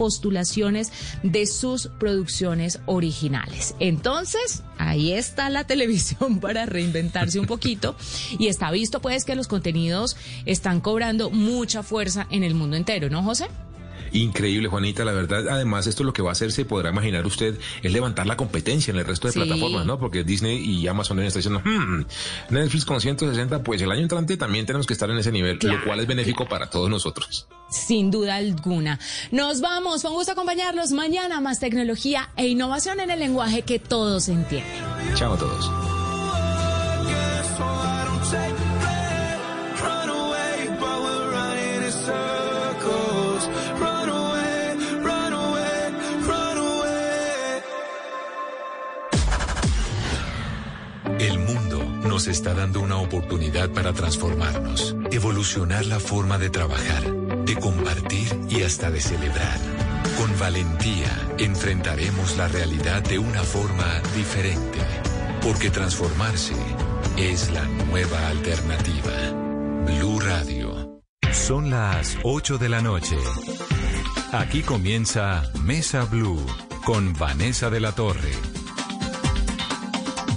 postulaciones de sus producciones originales. Entonces, ahí está la televisión para reinventarse un poquito y está visto pues que los contenidos están cobrando mucha fuerza en el mundo entero, ¿no, José? Increíble, Juanita, la verdad. Además, esto lo que va a hacer, se podrá imaginar usted, es levantar la competencia en el resto de plataformas, ¿no? Porque Disney y Amazon están diciendo, hmm, Netflix con 160, pues el año entrante también tenemos que estar en ese nivel, lo cual es benéfico para todos nosotros. Sin duda alguna. Nos vamos, con gusto acompañarlos mañana, más tecnología e innovación en el lenguaje que todos entienden. Chao a todos. Nos está dando una oportunidad para transformarnos, evolucionar la forma de trabajar, de compartir y hasta de celebrar. Con valentía enfrentaremos la realidad de una forma diferente, porque transformarse es la nueva alternativa. Blue Radio. Son las 8 de la noche. Aquí comienza Mesa Blue con Vanessa de la Torre.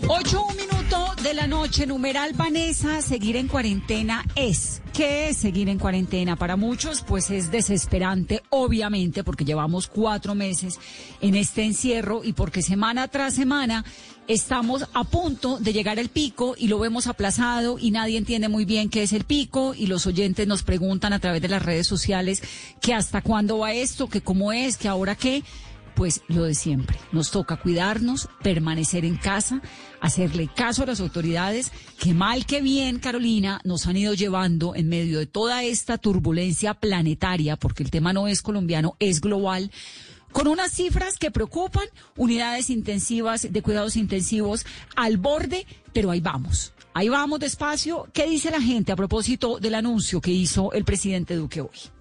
8 de la noche, numeral Vanessa, seguir en cuarentena es. ¿Qué es seguir en cuarentena? Para muchos, pues es desesperante, obviamente, porque llevamos cuatro meses en este encierro y porque semana tras semana estamos a punto de llegar al pico y lo vemos aplazado y nadie entiende muy bien qué es el pico y los oyentes nos preguntan a través de las redes sociales que hasta cuándo va esto, que cómo es, que ahora qué pues lo de siempre. Nos toca cuidarnos, permanecer en casa, hacerle caso a las autoridades que mal que bien, Carolina, nos han ido llevando en medio de toda esta turbulencia planetaria, porque el tema no es colombiano, es global con unas cifras que preocupan, unidades intensivas de cuidados intensivos al borde, pero ahí vamos. Ahí vamos despacio. ¿Qué dice la gente a propósito del anuncio que hizo el presidente Duque hoy?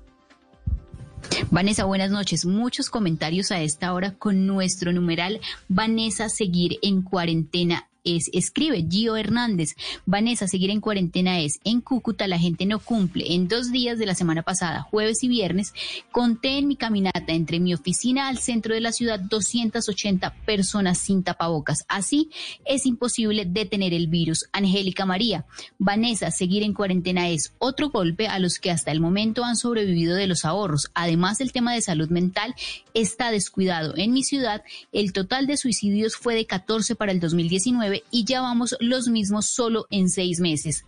Vanessa, buenas noches. Muchos comentarios a esta hora con nuestro numeral Vanessa seguir en cuarentena es, escribe Gio Hernández. Vanessa, seguir en cuarentena es. En Cúcuta la gente no cumple. En dos días de la semana pasada, jueves y viernes, conté en mi caminata entre mi oficina al centro de la ciudad 280 personas sin tapabocas. Así es imposible detener el virus. Angélica María, Vanessa, seguir en cuarentena es otro golpe a los que hasta el momento han sobrevivido de los ahorros. Además, el tema de salud mental está descuidado. En mi ciudad, el total de suicidios fue de 14 para el 2019 y ya vamos los mismos solo en seis meses.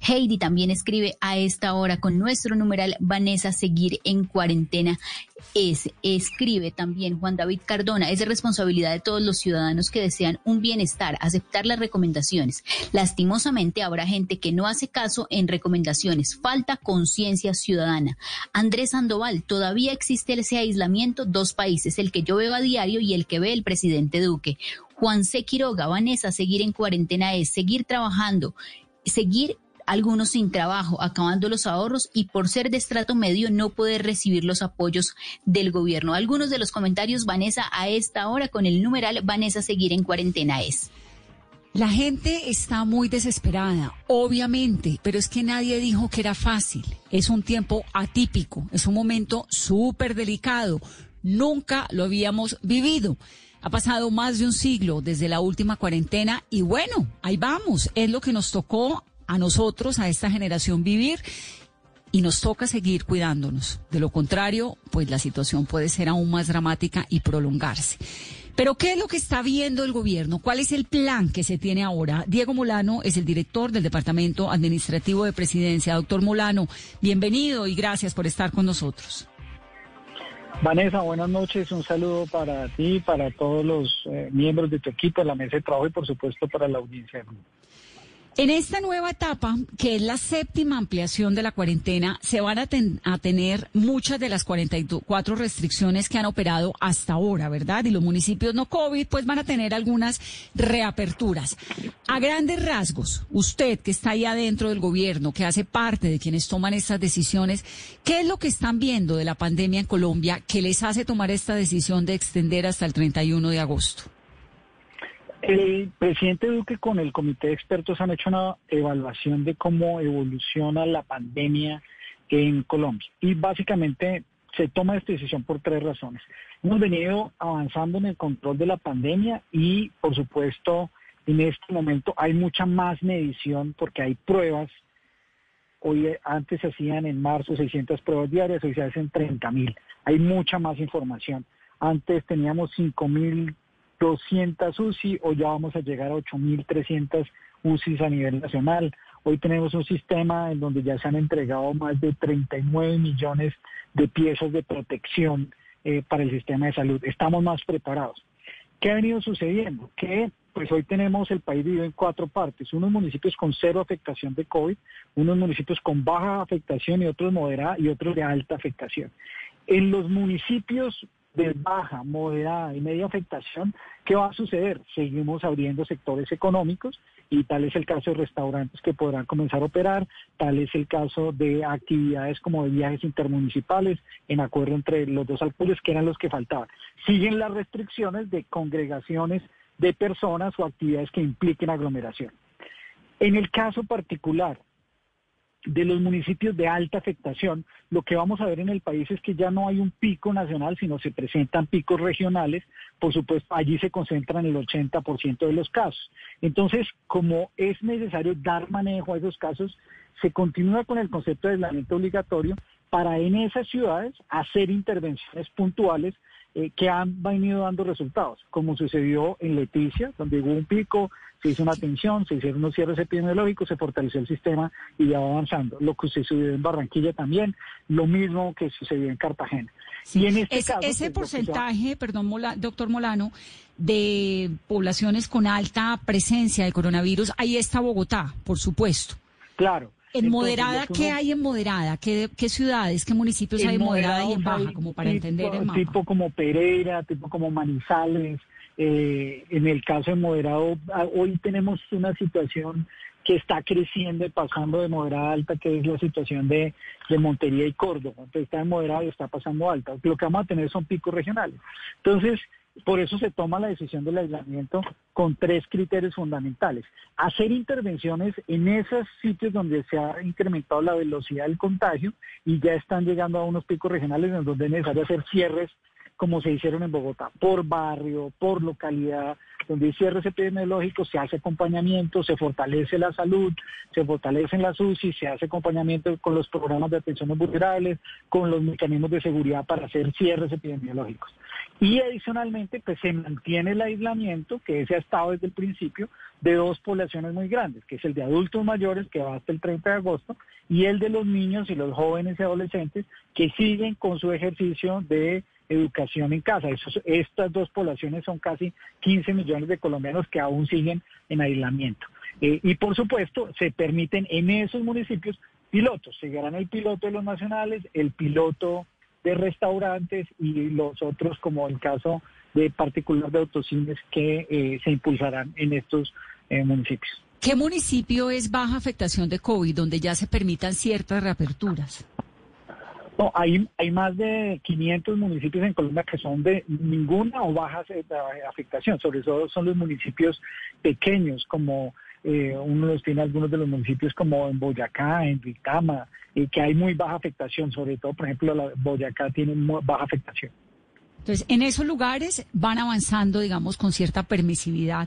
Heidi también escribe a esta hora con nuestro numeral Vanessa seguir en cuarentena. Es, escribe también Juan David Cardona, es de responsabilidad de todos los ciudadanos que desean un bienestar, aceptar las recomendaciones. Lastimosamente habrá gente que no hace caso en recomendaciones, falta conciencia ciudadana. Andrés Sandoval, todavía existe ese aislamiento, dos países, el que yo veo a diario y el que ve el presidente Duque. Juan C. Quiroga, Vanessa, seguir en cuarentena es seguir trabajando, seguir algunos sin trabajo, acabando los ahorros y por ser de estrato medio no poder recibir los apoyos del gobierno. Algunos de los comentarios, Vanessa, a esta hora con el numeral Vanessa seguir en cuarentena es. La gente está muy desesperada, obviamente, pero es que nadie dijo que era fácil. Es un tiempo atípico, es un momento súper delicado. Nunca lo habíamos vivido. Ha pasado más de un siglo desde la última cuarentena y bueno, ahí vamos. Es lo que nos tocó a nosotros, a esta generación vivir y nos toca seguir cuidándonos. De lo contrario, pues la situación puede ser aún más dramática y prolongarse. Pero ¿qué es lo que está viendo el gobierno? ¿Cuál es el plan que se tiene ahora? Diego Molano es el director del Departamento Administrativo de Presidencia. Doctor Molano, bienvenido y gracias por estar con nosotros. Vanessa, buenas noches. Un saludo para ti, para todos los eh, miembros de tu equipo, la mesa de trabajo y por supuesto para la audiencia. En esta nueva etapa, que es la séptima ampliación de la cuarentena, se van a, tener muchas de las 44 restricciones que han operado hasta ahora, ¿verdad? Y los municipios no COVID, pues van a tener algunas reaperturas. A grandes rasgos, usted que está ahí adentro del gobierno, que hace parte de quienes toman estas decisiones, ¿qué es lo que están viendo de la pandemia en Colombia que les hace tomar esta decisión de extender hasta el 31 de agosto? El presidente Duque con el comité de expertos han hecho una evaluación de cómo evoluciona la pandemia en Colombia. Y básicamente se toma esta decisión por tres razones. Hemos venido avanzando en el control de la pandemia y, por supuesto, en este momento hay mucha más medición porque hay pruebas. Hoy antes se hacían en marzo 600 pruebas diarias, hoy se hacen 30 mil. Hay mucha más información. Antes teníamos 5.200 UCI, hoy ya vamos a llegar a 8.300 UCIs a nivel nacional. Hoy tenemos un sistema en donde ya se han entregado más de 39 millones de piezas de protección eh, para el sistema de salud. Estamos más preparados. ¿Qué ha venido sucediendo? Que pues hoy tenemos el país dividido en cuatro partes, unos municipios con cero afectación de COVID, unos municipios con baja afectación y otros moderada y otros de alta afectación. En los municipios de baja, moderada y media afectación, ¿qué va a suceder? Seguimos abriendo sectores económicos y tal es el caso de restaurantes que podrán comenzar a operar, tal es el caso de actividades como de viajes intermunicipales en acuerdo entre los dos alcaldes que eran los que faltaban. Siguen las restricciones de congregaciones de personas o actividades que impliquen aglomeración. En el caso particular de los municipios de alta afectación, lo que vamos a ver en el país es que ya no hay un pico nacional, sino se presentan picos regionales. Por supuesto, allí se concentran el 80% de los casos. Entonces, como es necesario dar manejo a esos casos, se continúa con el concepto de aislamiento obligatorio para en esas ciudades hacer intervenciones puntuales eh, que han venido dando resultados, como sucedió en Leticia, donde hubo un pico, se hizo una atención, se hicieron unos cierres epidemiológicos, se fortaleció el sistema y ya va avanzando. Lo que sucedió en Barranquilla también, lo mismo que sucedió en Cartagena. Y en este caso, ese pues, porcentaje, perdón, doctor Molano, de poblaciones con alta presencia de coronavirus, ahí está Bogotá, por supuesto. Claro. ¿En moderada qué hay en moderada? ¿Qué, ¿Qué, ciudades, qué municipios hay en moderada y en baja? Como para entender el mapa. Tipo como Pereira, tipo como Manizales. Eh, en el caso de moderado, ah, hoy tenemos una situación que está creciendo y pasando de moderada a alta, que es la situación de, de Montería y Córdoba. Entonces está en moderado y está pasando alta. Lo que vamos a tener son picos regionales. Entonces, por eso se toma la decisión del aislamiento con tres criterios fundamentales. Hacer intervenciones en esos sitios donde se ha incrementado la velocidad del contagio y ya están llegando a unos picos regionales en donde es necesario hacer cierres como se hicieron en Bogotá, por barrio, por localidad, donde hay cierres epidemiológicos, se hace acompañamiento, se fortalece la salud, se fortalecen las UCI, se hace acompañamiento con los programas de atención vulnerables, con los mecanismos de seguridad para hacer cierres epidemiológicos. Y adicionalmente, pues se mantiene el aislamiento, que ese ha estado desde el principio, de dos poblaciones muy grandes, que es el de adultos mayores, que va hasta el 30 de agosto, y el de los niños y los jóvenes y adolescentes, que siguen con su ejercicio de educación en casa. estas dos poblaciones son casi 15 millones de colombianos que aún siguen en aislamiento. Eh, y por supuesto, se permiten en esos municipios pilotos. Seguirán el piloto de los nacionales, el piloto de restaurantes y los otros, como el caso de particular de autocines, que eh, se impulsarán en estos eh, municipios. ¿Qué municipio es baja afectación de COVID, donde ya se permitan ciertas reaperturas? No, hay, hay más de 500 municipios en Colombia que son de ninguna o baja afectación, sobre todo son los municipios pequeños, como eh, uno los tiene algunos de los municipios como en Boyacá, en Vitama, y que hay muy baja afectación, sobre todo, por ejemplo, la Boyacá tiene baja afectación. Entonces, en esos lugares van avanzando, digamos, con cierta permisividad,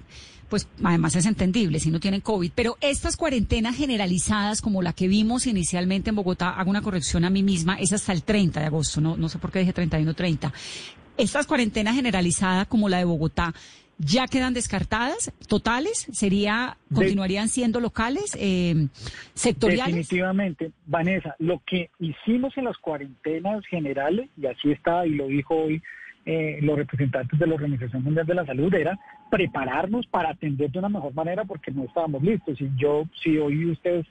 pues además es entendible si no tienen COVID, pero estas cuarentenas generalizadas como la que vimos inicialmente en Bogotá, hago una corrección a mí misma, es hasta el 30 de agosto, no, no sé por qué dije 31 30. Estas cuarentenas generalizadas como la de Bogotá, ¿ya quedan descartadas? ¿Totales? ¿Sería, continuarían siendo locales, eh, sectoriales? Definitivamente, Vanessa, lo que hicimos en las cuarentenas generales, y así está, y lo dijo hoy eh, los representantes de la Organización Mundial de la Salud era prepararnos para atender de una mejor manera porque no estábamos listos. Y yo, si hoy ustedes,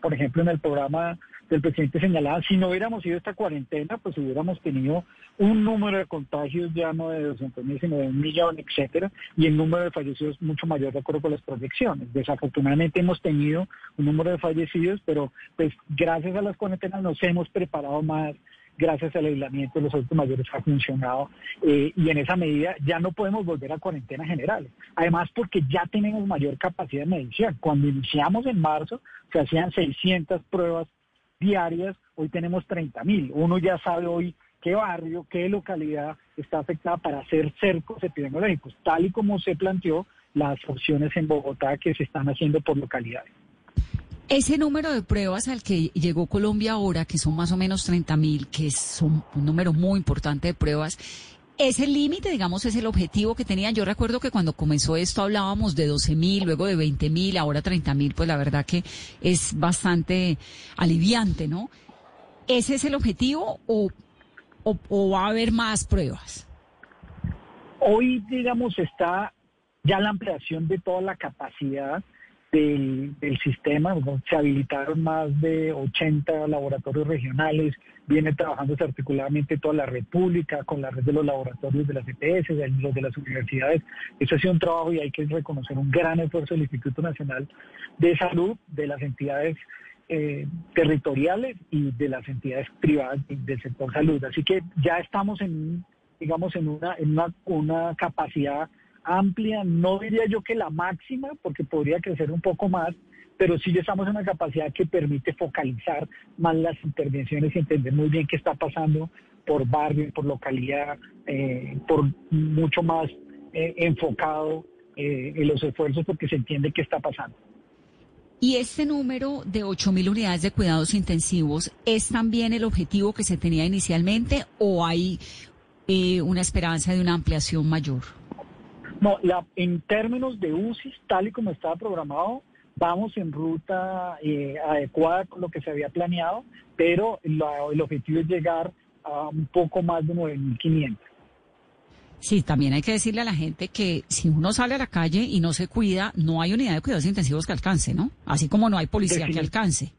por ejemplo, en el programa del presidente señalaba, si no hubiéramos ido a esta cuarentena, pues hubiéramos tenido un número de contagios ya no de 200 mil, sino de un millón, etcétera, y el número de fallecidos mucho mayor de acuerdo con las proyecciones. Desafortunadamente hemos tenido un número de fallecidos, pero pues gracias a las cuarentenas nos hemos preparado más, gracias al aislamiento de los adultos mayores ha funcionado eh, y en esa medida ya no podemos volver a cuarentena general. Además porque ya tenemos mayor capacidad de medición. Cuando iniciamos en marzo se hacían 600 pruebas diarias, hoy tenemos 30 mil. Uno ya sabe hoy qué barrio, qué localidad está afectada para hacer cercos epidemiológicos, tal y como se planteó las opciones en Bogotá que se están haciendo por localidades. Ese número de pruebas al que llegó Colombia ahora, que son más o menos 30 mil, que es un, número muy importante de pruebas, ¿es el límite, digamos, es el objetivo que tenían? Yo recuerdo que cuando comenzó esto hablábamos de 12 mil, luego de 20 mil, ahora 30 mil, pues la verdad que es bastante aliviante, ¿no? ¿Ese es el objetivo o, o va a haber más pruebas? Hoy, digamos, está ya la ampliación de toda la capacidad del, sistema. Se habilitaron más de 80 laboratorios regionales, viene trabajando articuladamente toda la República con la red de los laboratorios de las EPS, los de las universidades. Eso ha sido un trabajo y hay que reconocer un gran esfuerzo del Instituto Nacional de Salud, de las entidades eh, territoriales y de las entidades privadas del sector salud. Así que ya estamos en, digamos, en una, en una, una capacidad amplia, no diría yo que la máxima, porque podría crecer un poco más, pero sí estamos en una capacidad que permite focalizar más las intervenciones y entender muy bien qué está pasando por barrio, por localidad, eh, por mucho más eh, enfocado eh, en los esfuerzos porque se entiende qué está pasando. ¿Y este número de 8.000 unidades de cuidados intensivos es también el objetivo que se tenía inicialmente o hay una esperanza de una ampliación mayor? No, la, en términos de UCI, tal y como estaba programado, vamos en ruta eh, adecuada con lo que se había planeado, pero el objetivo es llegar a un poco más de 9.500. Sí, también hay que decirle a la gente que si uno sale a la calle y no se cuida, no hay unidad de cuidados intensivos que alcance, ¿no? Así como no hay policía que alcance.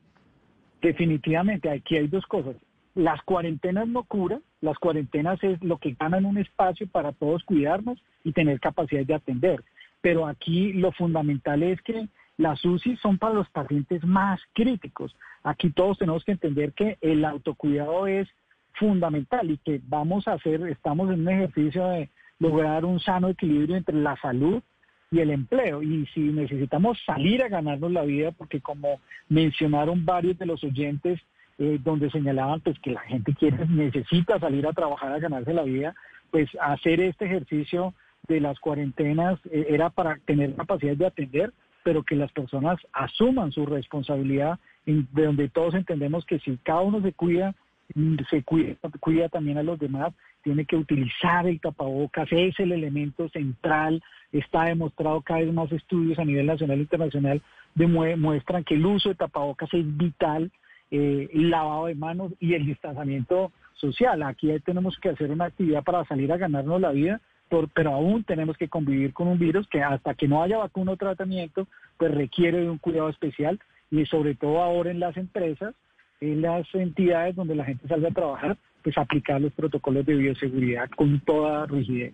Definitivamente, aquí hay dos cosas. Las cuarentenas no curan, las cuarentenas es lo que ganan un espacio para todos cuidarnos y tener capacidad de atender. Pero aquí lo fundamental es que las UCI son para los pacientes más críticos. Aquí todos tenemos que entender que el autocuidado es fundamental y que vamos a hacer, estamos en un ejercicio de lograr un sano equilibrio entre la salud y el empleo. Y si necesitamos salir a ganarnos la vida, porque como mencionaron varios de los oyentes, eh, donde señalaban pues que la gente quiere, necesita salir a trabajar a ganarse la vida, pues hacer este ejercicio de las cuarentenas eh, era para tener capacidad de atender, pero que las personas asuman su responsabilidad, de donde todos entendemos que si cada uno se cuida, mm, se cuida, cuida también a los demás, tiene que utilizar el tapabocas, es el elemento central, está demostrado cada vez más estudios a nivel nacional e internacional demuestran que el uso de tapabocas es vital eh, lavado de manos y el distanciamiento social. Aquí tenemos que hacer una actividad para salir a ganarnos la vida, pero aún tenemos que convivir con un virus que hasta que no haya vacuna o tratamiento, pues requiere de un cuidado especial y sobre todo ahora en las empresas, en las entidades donde la gente salga a trabajar, pues aplicar los protocolos de bioseguridad con toda rigidez.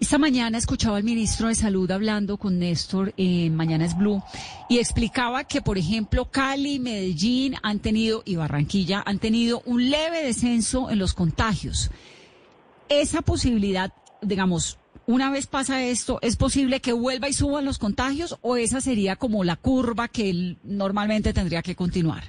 Esta mañana escuchaba al ministro de Salud hablando con Néstor en Mañanas Blue y explicaba que, por ejemplo, Cali, Medellín han tenido y Barranquilla han tenido un leve descenso en los contagios. Esa posibilidad, digamos, una vez pasa esto, ¿es posible que vuelva y suban los contagios o esa sería como la curva que normalmente tendría que continuar?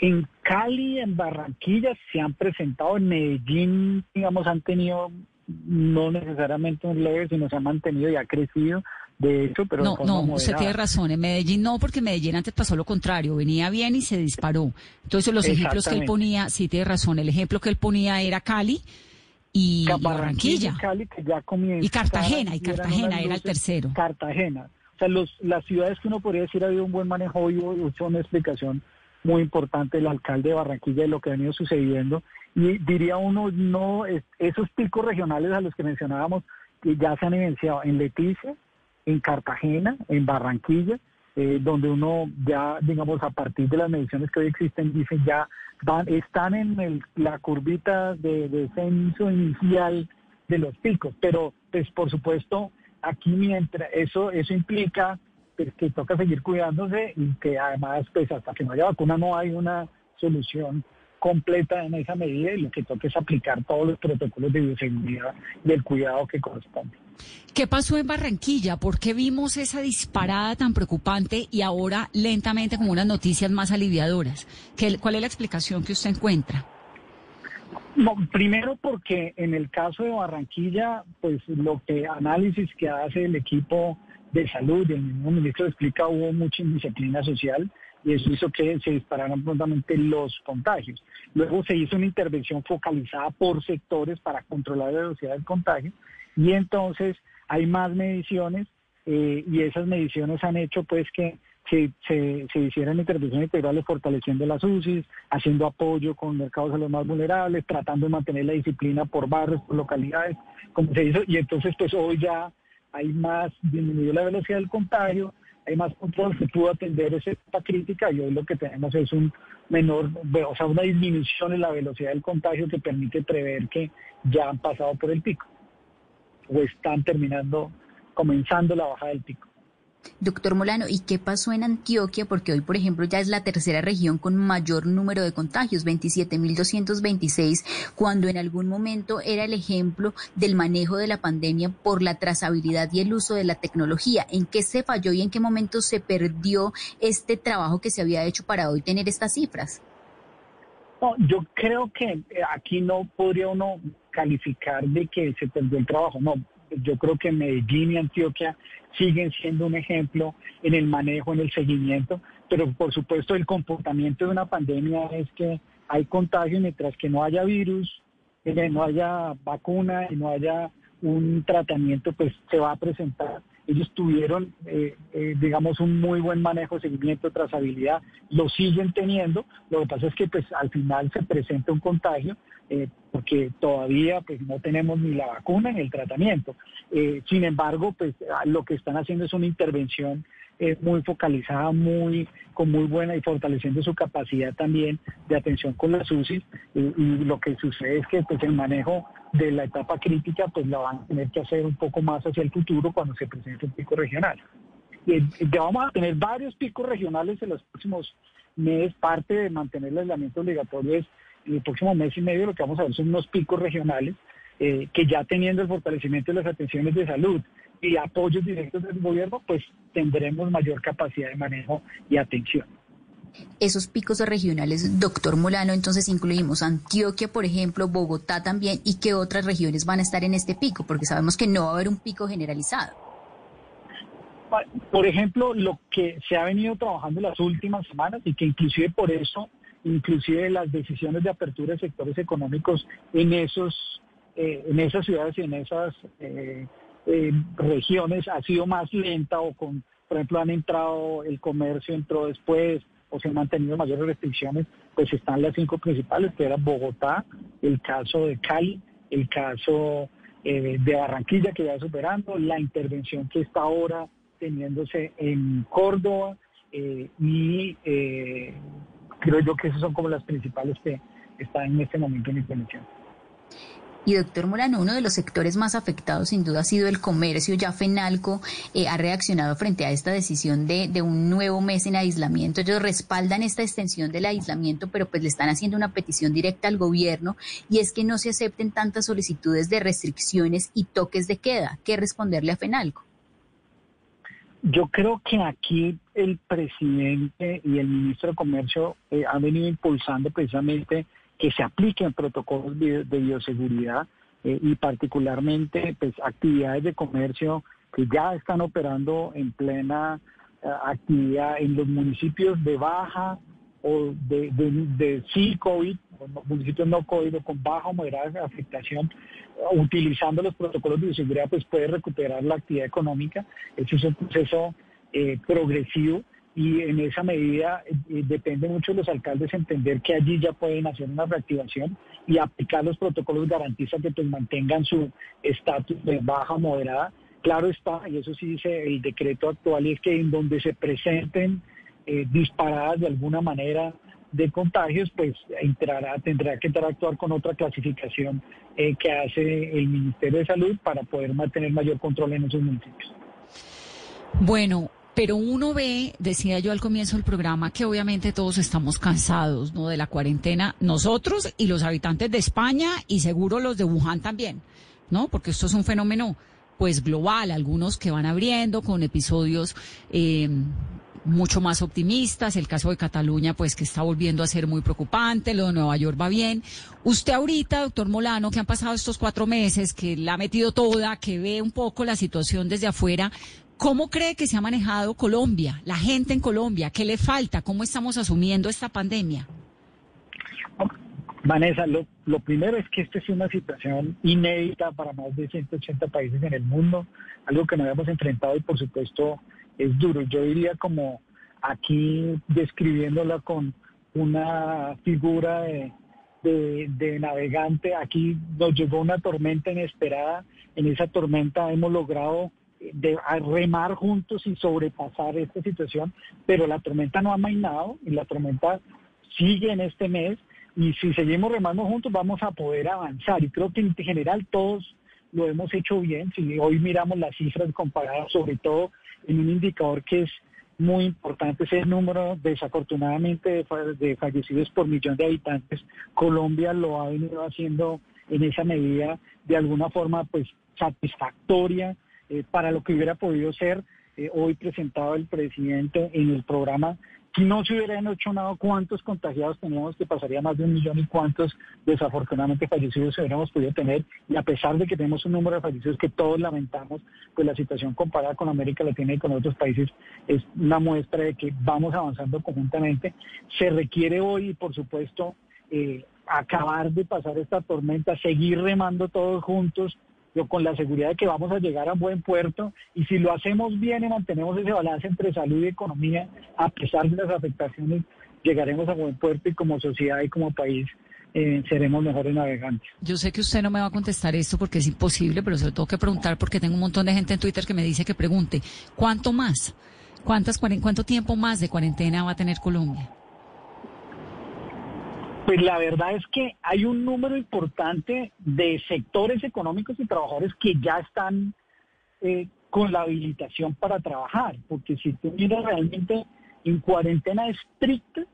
En Cali, en Barranquilla se han presentado, en Medellín, digamos, han tenido no necesariamente un leve, sino se ha mantenido y ha crecido. De hecho, pero no, no, usted tiene razón. En Medellín no, porque Medellín antes pasó lo contrario, venía bien y se disparó. Entonces los ejemplos que él ponía, sí tiene razón. El ejemplo que él ponía era Cali y, Barranquilla. y Cartagena, y Cartagena era el tercero. Cartagena. O sea, los, las ciudades que uno podría decir ha habido un buen manejo y hecho una explicación muy importante el alcalde de Barranquilla de lo que ha venido sucediendo y diría uno, no, esos picos regionales a los que mencionábamos, que ya se han evidenciado en Leticia, en Cartagena, en Barranquilla, eh, donde uno ya, digamos, a partir de las mediciones que hoy existen, dicen ya van, están en el, la curvita de descenso inicial de los picos. Pero, pues, por supuesto, aquí mientras eso, eso implica pues, que toca seguir cuidándose y que además, pues, hasta que no haya vacuna no hay una solución completa en esa medida y lo que toca es aplicar todos los protocolos de bioseguridad del cuidado que corresponde. ¿Qué pasó en Barranquilla? ¿Por qué vimos esa disparada tan preocupante y ahora lentamente como unas noticias más aliviadoras? ¿Qué, ¿Cuál es la explicación que usted encuentra? primero porque en el caso de Barranquilla, pues lo que análisis que hace el equipo de salud, el mismo ministro explica, hubo mucha indisciplina social y eso hizo que se dispararan prontamente los contagios. Luego se hizo una intervención focalizada por sectores para controlar la velocidad del contagio y entonces hay más mediciones eh, y esas mediciones han hecho pues que se, hicieran intervenciones integrales fortaleciendo las UCIs, haciendo apoyo con mercados a los más vulnerables, tratando de mantener la disciplina por barrios, por localidades, como se hizo, y entonces pues hoy ya hay más, disminuido la velocidad del contagio, hay más control, se pudo atender esa crítica y hoy lo que tenemos es un menor, o sea, una disminución en la velocidad del contagio que permite prever que ya han pasado por el pico o están terminando, comenzando la bajada del pico. Doctor Molano, ¿y qué pasó en Antioquia? Porque hoy, por ejemplo, ya es la tercera región con mayor número de contagios, 27.226, cuando en algún momento era el ejemplo del manejo de la pandemia por la trazabilidad y el uso de la tecnología. ¿En qué se falló y en qué momento se perdió este trabajo que se había hecho para hoy tener estas cifras? yo creo que eh, aquí no podría uno calificar de que se perdió el trabajo, no, yo creo que Medellín y Antioquia siguen siendo un ejemplo en el manejo, en el seguimiento, pero por supuesto el comportamiento de una pandemia es que hay contagio mientras que no haya virus, eh, no haya vacuna y no haya un tratamiento, pues se va a presentar. Ellos tuvieron, eh, eh, digamos, un muy buen manejo, seguimiento, trazabilidad, lo siguen teniendo. Lo que pasa es que, pues, al final se presenta un contagio eh, porque todavía pues no tenemos ni la vacuna ni el tratamiento. Eh, sin embargo, pues lo que están haciendo es una intervención eh, muy focalizada, muy con muy buena y fortaleciendo su capacidad también de atención con las UCI y, lo que sucede es que pues el manejo de la etapa crítica pues la van a tener que hacer un poco más hacia el futuro cuando se presente un pico regional. Ya vamos a tener varios picos regionales en los próximos meses. Parte de mantener el aislamiento obligatorio es el próximo mes y medio lo que vamos a ver son unos picos regionales eh, que ya teniendo el fortalecimiento de las atenciones de salud y apoyos directos del gobierno, pues tendremos mayor capacidad de manejo y atención. Esos picos regionales, doctor Molano, entonces incluimos Antioquia, por ejemplo, Bogotá también, y qué otras regiones van a estar en este pico, porque sabemos que no va a haber un pico generalizado. Por ejemplo, lo que se ha venido trabajando las últimas semanas y que inclusive por eso inclusive las decisiones de apertura de sectores económicos en esos eh, en esas ciudades y en esas eh, eh, regiones ha sido más lenta o con por ejemplo han entrado el comercio entró después o se han mantenido mayores restricciones pues están las cinco principales que eran Bogotá el caso de Cali el caso de Barranquilla que ya superando la intervención que está ahora teniéndose en Córdoba y creo yo que esas son como las principales que están en este momento en implementación. Y doctor Morano, uno de los sectores más afectados sin duda ha sido el comercio. Ya FENALCO eh, ha reaccionado frente a esta decisión de, de, un nuevo mes en aislamiento. Ellos respaldan esta extensión del aislamiento, pero pues le están haciendo una petición directa al gobierno y es que no se acepten tantas solicitudes de restricciones y toques de queda. ¿Qué responderle a FENALCO? Yo creo que aquí el presidente y el ministro de Comercio eh, han venido impulsando precisamente que se apliquen protocolos de, bioseguridad eh, y particularmente pues actividades de comercio que ya están operando en plena eh, actividad en los municipios de baja o de, de, sí COVID, municipios no COVID o con baja o moderada afectación, utilizando los protocolos de seguridad, pues puede recuperar la actividad económica. Eso es un proceso eh, progresivo y en esa medida eh, depende mucho de los alcaldes entender que allí ya pueden hacer una reactivación y aplicar los protocolos garantistas que pues mantengan su estatus de baja moderada. Claro está, y eso sí dice el decreto actual, es que en donde se presenten eh, disparadas de alguna manera de contagios, pues entrará, tendrá que interactuar con otra clasificación eh, que hace el Ministerio de Salud para poder mantener mayor control en esos municipios. Bueno, pero uno ve, decía yo al comienzo del programa, que obviamente todos estamos cansados ¿no? de la cuarentena, nosotros y los habitantes de España y seguro los de Wuhan también, ¿no? Porque esto es un fenómeno pues global, algunos que van abriendo con episodios eh, mucho más optimistas. El caso de Cataluña, pues que está volviendo a ser muy preocupante. Lo de Nueva York va bien. Usted ahorita, doctor Molano, que han pasado estos cuatro meses, que la ha metido toda, que ve un poco la situación desde afuera, ¿cómo cree que se ha manejado Colombia, la gente en Colombia? ¿Qué le falta? ¿Cómo estamos asumiendo esta pandemia? Vanessa, lo, lo, primero es que esta es una situación inédita para más de 180 países en el mundo, algo que no habíamos enfrentado y por supuesto es duro. Yo diría como aquí describiéndola con una figura de, de, navegante, aquí nos llegó una tormenta inesperada, en esa tormenta hemos logrado de, remar juntos y sobrepasar esta situación, pero la tormenta no ha mainado y la tormenta sigue en este mes y si seguimos remando juntos vamos a poder avanzar. Y creo que en general todos lo hemos hecho bien, si hoy miramos las cifras comparadas sobre todo en un indicador que es muy importante, es el número desafortunadamente de, fallecidos por millón de habitantes, Colombia lo ha venido haciendo en esa medida de alguna forma pues satisfactoria eh, para lo que hubiera podido ser eh, hoy presentado el presidente en el programa si no se hubieran hecho nada, ¿cuántos contagiados teníamos que pasaría más de un millón y cuántos desafortunadamente fallecidos hubiéramos podido tener? Y a pesar de que tenemos un número de fallecidos que todos lamentamos, pues la situación comparada con América Latina y con otros países es una muestra de que vamos avanzando conjuntamente. Se requiere hoy, por supuesto, eh, acabar de pasar esta tormenta, seguir remando todos juntos, con la seguridad de que vamos a llegar a buen puerto y si lo hacemos bien y mantenemos ese balance entre salud y economía, a pesar de las afectaciones, llegaremos a buen puerto y como sociedad y como país eh, seremos mejores navegantes. Yo sé que usted no me va a contestar esto porque es imposible, pero se lo tengo que preguntar porque tengo un montón de gente en Twitter que me dice que pregunte, ¿cuánto más? ¿Cuántas, ¿Cuánto tiempo más de cuarentena va a tener Colombia? Pues la verdad es que hay un número importante de sectores económicos y trabajadores que ya están eh, con la habilitación para trabajar, porque si tú miras realmente en cuarentena estricta,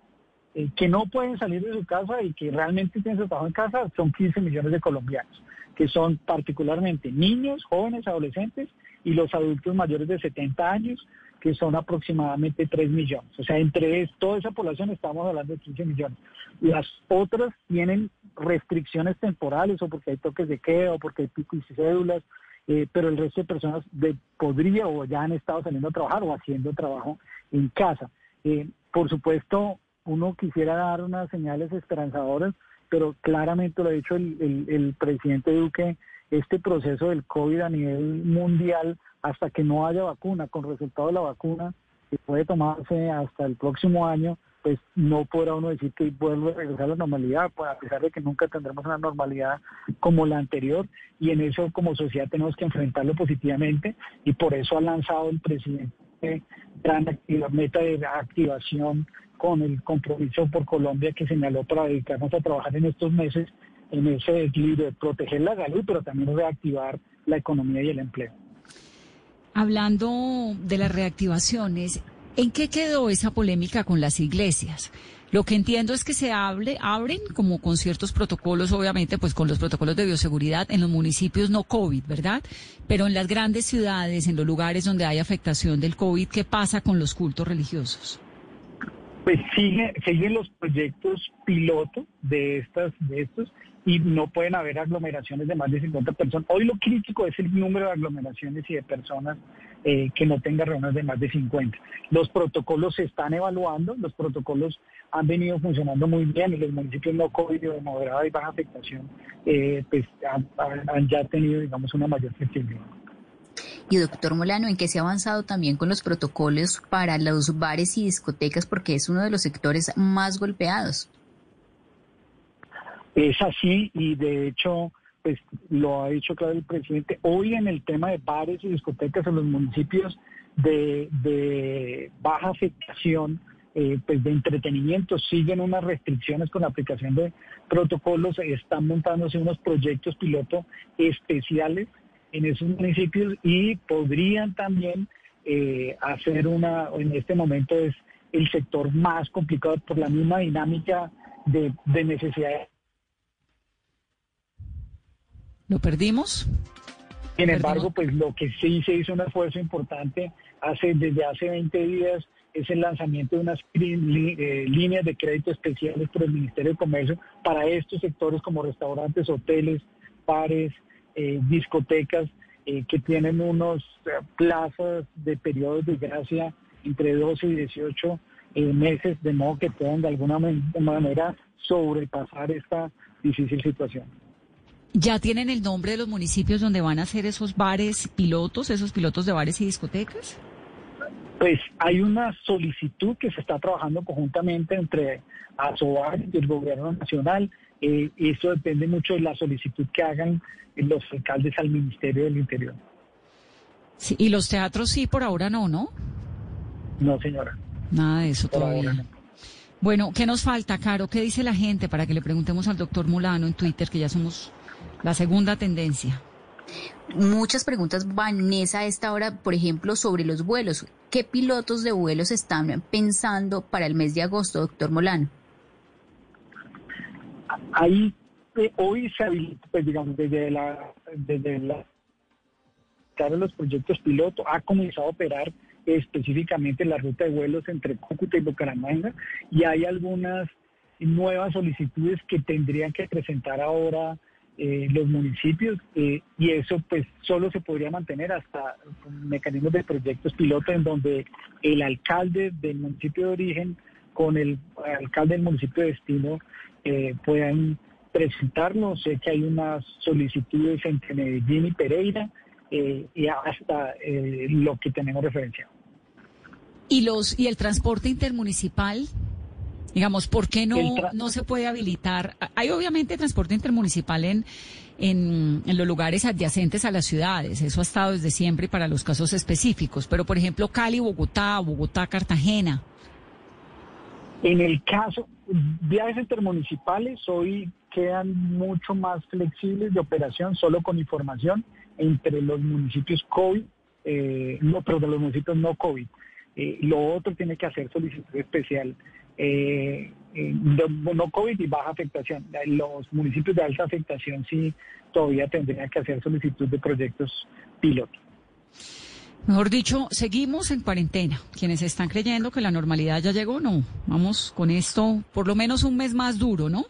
eh, que no pueden salir de su casa y que realmente tienen su trabajo en casa, son 15 millones de colombianos, que son particularmente niños, jóvenes, adolescentes y los adultos mayores de 70 años, que son aproximadamente 3 millones. O sea, entre toda esa población estamos hablando de 15 millones. Las otras tienen restricciones temporales o porque hay toques de queda o porque hay pico y cédulas, eh, pero el resto de personas podría o ya han estado saliendo a trabajar o haciendo trabajo en casa. Eh, por supuesto, uno quisiera dar unas señales esperanzadoras, pero claramente lo ha dicho el, el presidente Duque, este proceso del COVID a nivel mundial hasta que no haya vacuna, con resultado de la vacuna, que puede tomarse hasta el próximo año, pues no podrá uno decir que vuelve a regresar a la normalidad, pues a pesar de que nunca tendremos una normalidad como la anterior, y en eso como sociedad tenemos que enfrentarlo positivamente, y por eso ha lanzado el presidente gran meta de activación con el compromiso por Colombia que señaló para dedicarnos a trabajar en estos meses en ese equilibrio de proteger la salud, pero también reactivar la economía y el empleo. Hablando de las reactivaciones, ¿en qué quedó esa polémica con las iglesias? Lo que entiendo es que se hable, abren como con ciertos protocolos, obviamente, pues con los protocolos de bioseguridad en los municipios no COVID, ¿verdad? Pero en las grandes ciudades, en los lugares donde hay afectación del COVID, ¿qué pasa con los cultos religiosos? Pues sigue, siguen los proyectos piloto de estas, de estos, y no pueden haber aglomeraciones de más de 50 personas. Hoy lo crítico es el número de aglomeraciones y de personas eh, que no tengan reuniones de más de 50. Los protocolos se están evaluando, los protocolos han venido funcionando muy bien y los municipios no COVID de moderada y baja afectación eh, pues han, han, ya tenido, digamos, una mayor flexibilidad. Y doctor Molano, ¿en qué se ha avanzado también con los protocolos para los bares y discotecas? Porque es uno de los sectores más golpeados. Es así y de hecho, pues lo ha dicho claro el presidente. Hoy en el tema de bares y discotecas en los municipios de, baja afectación, eh, pues de entretenimiento, siguen unas restricciones con la aplicación de protocolos, están montándose unos proyectos piloto especiales en esos municipios y podrían también eh, hacer una, en este momento es el sector más complicado por la misma dinámica de, de necesidades ¿Lo perdimos? Sin embargo, pues lo que sí se hizo un esfuerzo importante hace desde hace 20 días es el lanzamiento de unas eh, líneas de crédito especiales por el Ministerio de Comercio para estos sectores como restaurantes, hoteles, bares, eh, discotecas, eh, que tienen unos plazas de periodos de gracia entre 12 y 18 meses, de modo que puedan de alguna manera sobrepasar esta difícil situación. ¿Ya tienen el nombre de los municipios donde van a ser esos bares pilotos, esos pilotos de bares y discotecas? Pues hay una solicitud que se está trabajando conjuntamente entre ASOAR y el gobierno nacional. Eh, eso depende mucho de la solicitud que hagan los alcaldes al Ministerio del Interior. Sí, y los teatros sí, por ahora no, ¿no? No, señora. Nada de eso todavía. Bueno, ¿qué nos falta, Caro? ¿Qué dice la gente para que le preguntemos al doctor Mulano en Twitter, que ya somos la segunda tendencia? Muchas preguntas, Vanessa, a esta hora, por ejemplo, sobre los vuelos. ¿Qué pilotos de vuelos están pensando para el mes de agosto, doctor Molano? Ahí, eh, hoy se habilita, pues digamos, desde la, desde la, los proyectos piloto, ha comenzado a operar específicamente la ruta de vuelos entre Cúcuta y Bucaramanga y hay algunas nuevas solicitudes que tendrían que presentar ahora eh, los municipios eh, y eso pues solo se podría mantener hasta mecanismos de proyectos piloto en donde el alcalde del municipio de origen con el alcalde del municipio de destino eh, puedan presentarnos. Sé que hay unas solicitudes entre Medellín y Pereira y hasta lo que tenemos referencia. ¿Y, los, ¿Y el transporte intermunicipal? Digamos, ¿por qué no, no se puede habilitar? Hay obviamente transporte intermunicipal en, en, los lugares adyacentes a las ciudades. Eso ha estado desde siempre para los casos específicos. Pero, por ejemplo, Cali, Bogotá, Bogotá, Cartagena. En el caso, viajes intermunicipales hoy quedan mucho más flexibles de operación solo con información entre los municipios COVID, eh, no, pero de los municipios no COVID. Eh, lo otro tiene que hacer solicitud especial eh, no COVID y baja afectación. Los municipios de alta afectación sí todavía tendrían que hacer solicitud de proyectos piloto. Mejor dicho, seguimos en cuarentena. Quienes están creyendo que la normalidad ya llegó, no. Vamos con esto por lo menos un mes más duro, ¿no?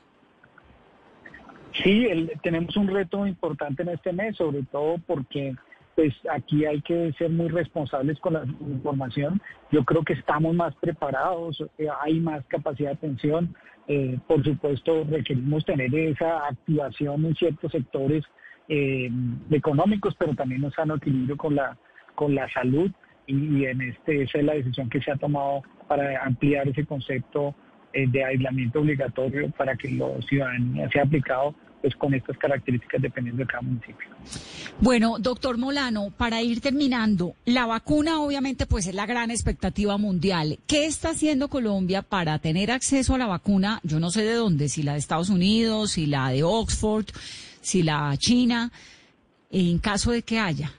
Sí, tenemos un reto importante en este mes, sobre todo porque pues aquí hay que ser muy responsables con la información. Yo creo que estamos más preparados, eh, hay más capacidad de atención. Eh, por supuesto, requerimos tener esa activación en ciertos sectores eh, económicos, pero también nos han equilibrio con la, con la salud y, en este esa es la decisión que se ha tomado para ampliar ese concepto de aislamiento obligatorio para que los ciudadanos sea aplicado pues con estas características dependiendo de cada municipio. Bueno, doctor Molano, para ir terminando, la vacuna obviamente pues es la gran expectativa mundial. ¿Qué está haciendo Colombia para tener acceso a la vacuna? Yo no sé de dónde, si la de Estados Unidos, si la de Oxford, si la China, en caso de que haya.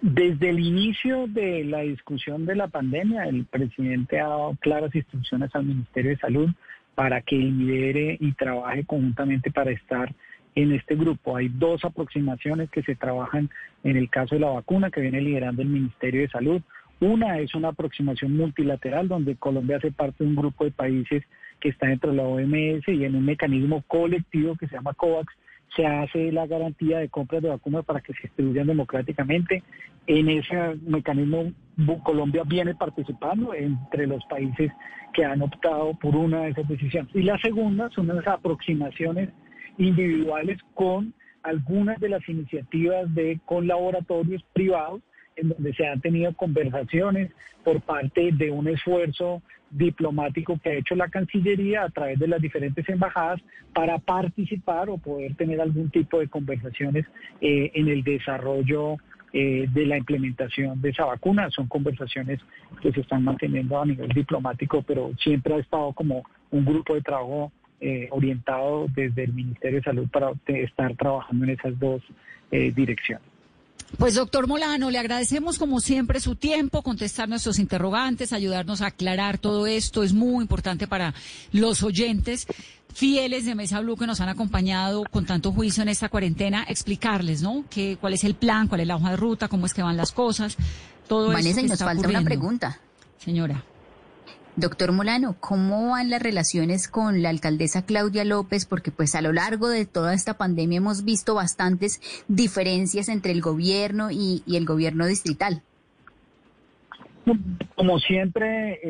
Desde el inicio de la discusión de la pandemia, el presidente ha dado claras instrucciones al Ministerio de Salud para que lidere y trabaje conjuntamente para estar en este grupo. Hay dos aproximaciones que se trabajan en el caso de la vacuna que viene liderando el Ministerio de Salud. Una es una aproximación multilateral donde Colombia hace parte de un grupo de países que está dentro de la OMS y en un mecanismo colectivo que se llama COVAX se hace la garantía de compras de vacunas para que se distribuyan democráticamente. En ese mecanismo Colombia viene participando entre los países que han optado por una de esas decisiones. Y la segunda son las aproximaciones individuales con algunas de las iniciativas de con laboratorios privados en donde se han tenido conversaciones por parte de un esfuerzo diplomático que ha hecho la Cancillería a través de las diferentes embajadas para participar o poder tener algún tipo de conversaciones eh, en el desarrollo eh, de la implementación de esa vacuna. Son conversaciones que se están manteniendo a nivel diplomático, pero siempre ha estado como un grupo de trabajo eh, orientado desde el Ministerio de Salud para estar trabajando en esas dos direcciones. Pues doctor Molano, le agradecemos como siempre su tiempo, contestar nuestros interrogantes, ayudarnos a aclarar todo esto. Es muy importante para los oyentes fieles de Mesa Blue que nos han acompañado con tanto juicio en esta cuarentena, explicarles, ¿no? Que, cuál es el plan, cuál es la hoja de ruta, cómo es que van las cosas, todo Vanessa, y nos falta una pregunta. señora. Doctor Molano, ¿cómo van las relaciones con la alcaldesa Claudia López? Porque pues a lo largo de toda esta pandemia hemos visto bastantes diferencias entre el gobierno y, el gobierno distrital. Como siempre,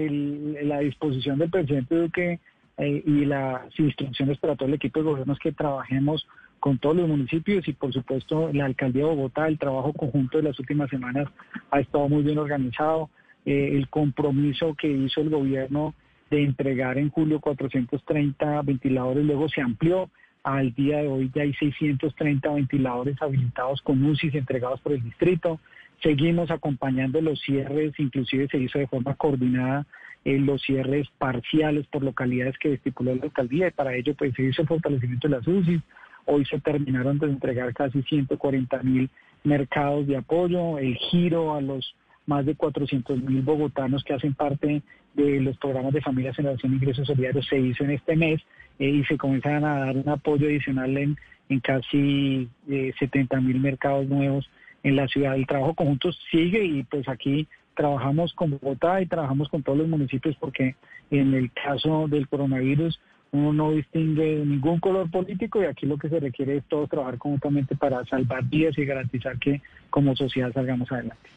la disposición del presidente Duque eh, y las instrucciones para todo el equipo de gobierno es que trabajemos con todos los municipios y por supuesto la alcaldía de Bogotá, el trabajo conjunto de las últimas semanas ha estado muy bien organizado. Eh, el compromiso que hizo el gobierno de entregar en julio 430 ventiladores, luego se amplió. Al día de hoy ya hay 630 ventiladores habilitados con UCIs entregados por el distrito. Seguimos acompañando los cierres, inclusive se hizo de forma coordinada en los cierres parciales por localidades que estipuló la alcaldía y para ello pues se hizo el fortalecimiento de las UCIs. Hoy se terminaron de entregar casi 140 mil mercados de apoyo, el giro a los más de 400 mil bogotanos que hacen parte de los programas de familia, generación e ingresos solidarios se hizo en este mes eh, y se comienzan a dar un apoyo adicional en, en casi 70 eh, mil mercados nuevos en la ciudad. El trabajo conjunto sigue y pues aquí trabajamos con Bogotá y trabajamos con todos los municipios porque en el caso del coronavirus uno no distingue ningún color político y aquí lo que se requiere es todo trabajar conjuntamente para salvar vidas y garantizar que como sociedad salgamos adelante.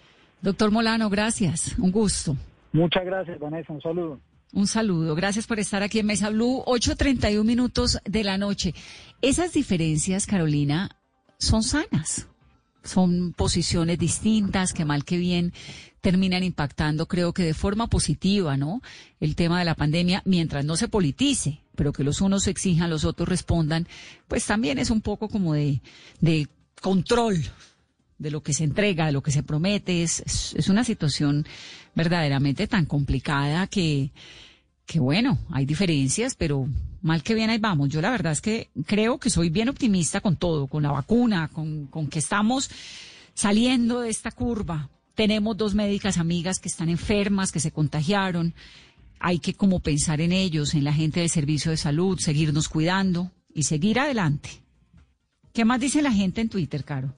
Doctor Molano, gracias. Un gusto. Muchas gracias, Vanessa. Un saludo. Un saludo. Gracias por estar aquí en Mesa Blue. 8.31 minutos de la noche. Esas diferencias, Carolina, son sanas. Son posiciones distintas que mal que bien terminan impactando, creo que de forma positiva, ¿no? El tema de la pandemia, mientras no se politice, pero que los unos exijan, los otros respondan, pues también es un poco como de, de control de lo que se entrega, de lo que se promete. Es, es, una situación verdaderamente tan complicada que, que, bueno, hay diferencias, pero mal que bien ahí vamos. Yo la verdad es que creo que soy bien optimista con todo, con la vacuna, con, con que estamos saliendo de esta curva. Tenemos dos médicas amigas que están enfermas, que se contagiaron. Hay que como pensar en ellos, en la gente del servicio de salud, seguirnos cuidando y seguir adelante. ¿Qué más dice la gente en Twitter, Caro?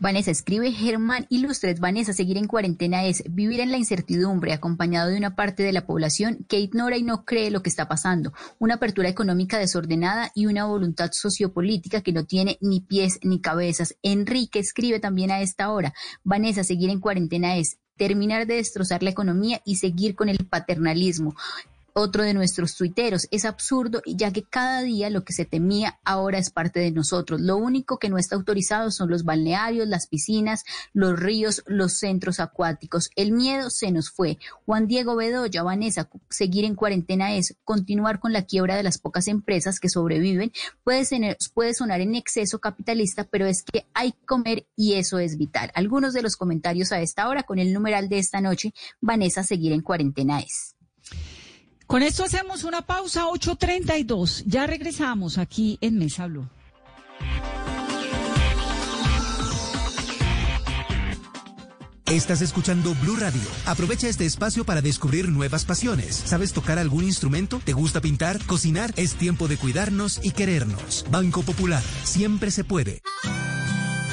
Vanessa escribe Germán Ilustres. Vanessa, seguir en cuarentena es vivir en la incertidumbre, acompañado de una parte de la población que ignora y no cree lo que está pasando, una apertura económica desordenada y una voluntad sociopolítica que no tiene ni pies ni cabezas. Enrique escribe también a esta hora. Vanessa, seguir en cuarentena es terminar de destrozar la economía y seguir con el paternalismo otro de nuestros tuiteros. Es absurdo ya que cada día lo que se temía ahora es parte de nosotros. Lo único que no está autorizado son los balnearios, las piscinas, los ríos, los centros acuáticos. El miedo se nos fue. Juan Diego Bedoya, Vanessa, seguir en cuarentena es continuar con la quiebra de las pocas empresas que sobreviven. Puede, puede sonar en exceso capitalista, pero es que hay que comer y eso es vital. Algunos de los comentarios a esta hora con el numeral de esta noche, Vanessa, seguir en cuarentena es. Con esto hacemos una pausa 8.32. Ya regresamos aquí en Mesa Blue. Estás escuchando Blue Radio. Aprovecha este espacio para descubrir nuevas pasiones. ¿Sabes tocar algún instrumento? ¿Te gusta pintar? ¿Cocinar? Es tiempo de cuidarnos y querernos. Banco Popular. Siempre se puede.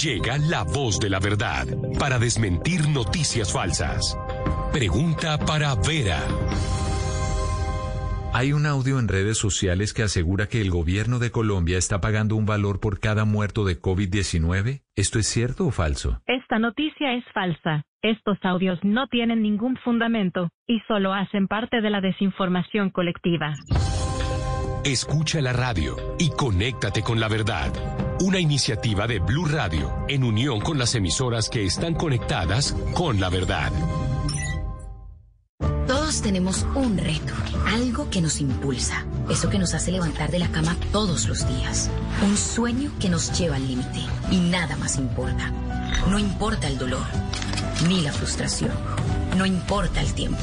Llega la voz de la verdad para desmentir noticias falsas. Pregunta para Vera. Hay un audio en redes sociales que asegura que el gobierno de Colombia está pagando un valor por cada muerto de COVID-19. ¿Esto es cierto o falso? Esta noticia es falsa. Estos audios no tienen ningún fundamento y solo hacen parte de la desinformación colectiva. Escucha la radio y conéctate con la verdad. Una iniciativa de Blue Radio en unión con las emisoras que están conectadas con la verdad. Todos tenemos un reto, algo que nos impulsa, eso que nos hace levantar de la cama todos los días, un sueño que nos lleva al límite y nada más importa. No importa el dolor, ni la frustración, no importa el tiempo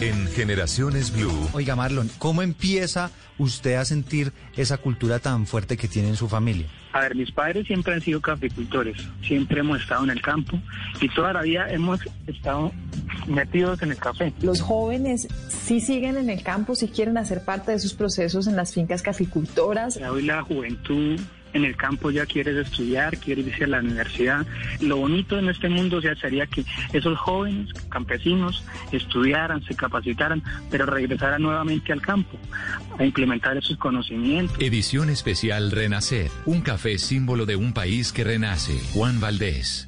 En Generaciones Blue. Oiga, Marlon, ¿cómo empieza usted a sentir esa cultura tan fuerte que tiene en su familia? A ver, mis padres siempre han sido caficultores, siempre hemos estado en el campo y toda la vida hemos estado metidos en el café. Los jóvenes sí siguen en el campo, sí quieren hacer parte de sus procesos en las fincas caficultoras. Hoy la juventud en el campo ya quieres estudiar, quieres irse a la universidad. Lo bonito en este mundo ya sería que esos jóvenes campesinos estudiaran, se capacitaran, pero regresaran nuevamente al campo a implementar esos conocimientos. Edición especial Renacer, un café símbolo de un país que renace. Juan Valdés.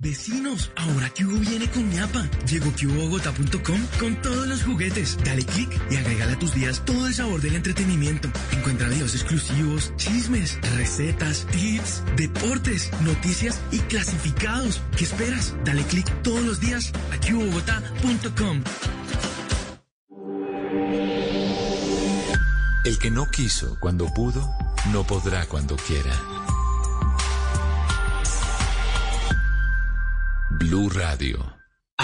Vecinos, ahora que viene con ñapa. Llegó QBogotá.com con todos los juguetes. Dale click y agrégale a tus días todo el sabor del entretenimiento. Encuentra videos exclusivos, chismes, recetas, tips, deportes, noticias y clasificados. ¿Qué esperas? Dale click todos los días a QBogotá.com. El que no quiso cuando pudo, no podrá cuando quiera. Blue Radio.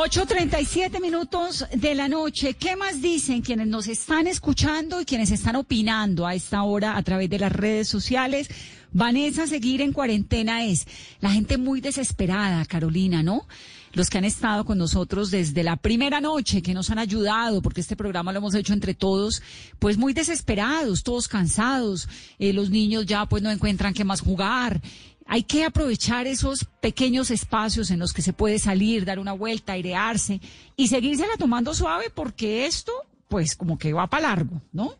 Ocho treinta y siete minutos de la noche. ¿Qué más dicen quienes nos están escuchando y quienes están opinando a esta hora a través de las redes sociales? Vanessa, seguir en cuarentena es la gente muy desesperada, Carolina, ¿no? Los que han estado con nosotros desde la primera noche, que nos han ayudado, porque este programa lo hemos hecho entre todos, pues muy desesperados, todos cansados. Eh, los niños ya pues no encuentran qué más jugar. Hay que aprovechar esos pequeños espacios en los que se puede salir, dar una vuelta, airearse y seguírsela tomando suave porque esto, pues como que va para largo, ¿no?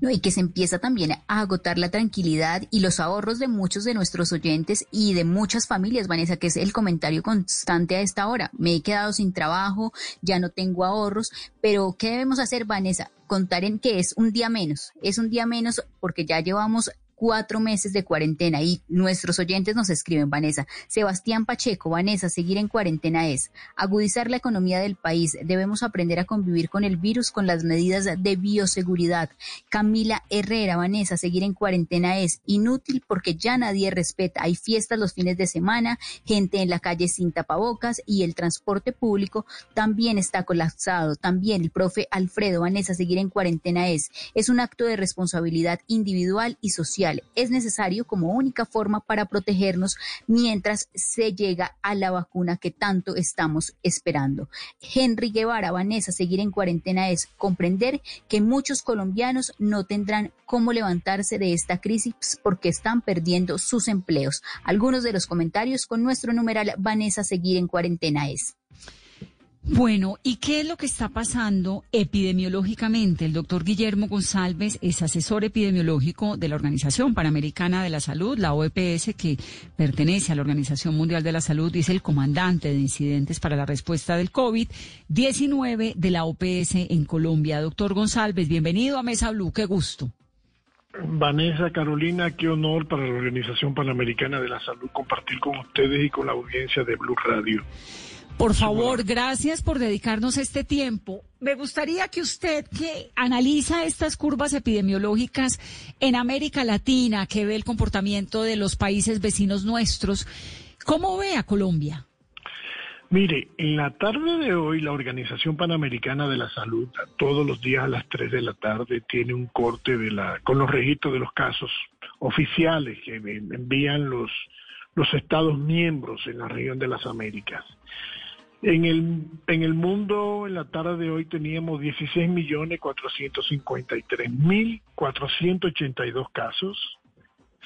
No, y que se empieza también a agotar la tranquilidad y los ahorros de muchos de nuestros oyentes y de muchas familias, Vanessa, que es el comentario constante a esta hora. Me he quedado sin trabajo, ya no tengo ahorros, pero ¿qué debemos hacer, Vanessa? Contar en que es un día menos, es un día menos porque ya llevamos cuatro meses de cuarentena y nuestros oyentes nos escriben, Vanessa. Sebastián Pacheco, Vanessa, seguir en cuarentena es agudizar la economía del país. Debemos aprender a convivir con el virus con las medidas de bioseguridad. Camila Herrera, Vanessa, seguir en cuarentena es inútil porque ya nadie respeta. Hay fiestas los fines de semana, gente en la calle sin tapabocas y el transporte público también está colapsado. También el profe Alfredo, Vanessa, seguir en cuarentena es, es un acto de responsabilidad individual y social es necesario como única forma para protegernos mientras se llega a la vacuna que tanto estamos esperando. Henry Guevara, Vanessa, seguir en cuarentena es comprender que muchos colombianos no tendrán cómo levantarse de esta crisis porque están perdiendo sus empleos. Algunos de los comentarios con nuestro numeral Vanessa, seguir en cuarentena es. Bueno, ¿y qué es lo que está pasando epidemiológicamente? El doctor Guillermo González es asesor epidemiológico de la Organización Panamericana de la Salud, la OEPS, que pertenece a la Organización Mundial de la Salud y es el comandante de incidentes para la respuesta del COVID-19 de la OPS en Colombia. Doctor González, bienvenido a Mesa Blue, qué gusto. Vanessa, Carolina, qué honor para la Organización Panamericana de la Salud compartir con ustedes y con la audiencia de Blue Radio. Por favor, gracias por dedicarnos este tiempo. Me gustaría que usted, que analiza estas curvas epidemiológicas en América Latina, que ve el comportamiento de los países vecinos nuestros, ¿cómo ve a Colombia? Mire, en la tarde de hoy la Organización Panamericana de la Salud, todos los días a las 3 de la tarde, tiene un corte de la, con los registros de los casos oficiales que envían los, los Estados miembros en la región de las Américas. En el, en el mundo, en la tarde de hoy teníamos 16.453.482 casos,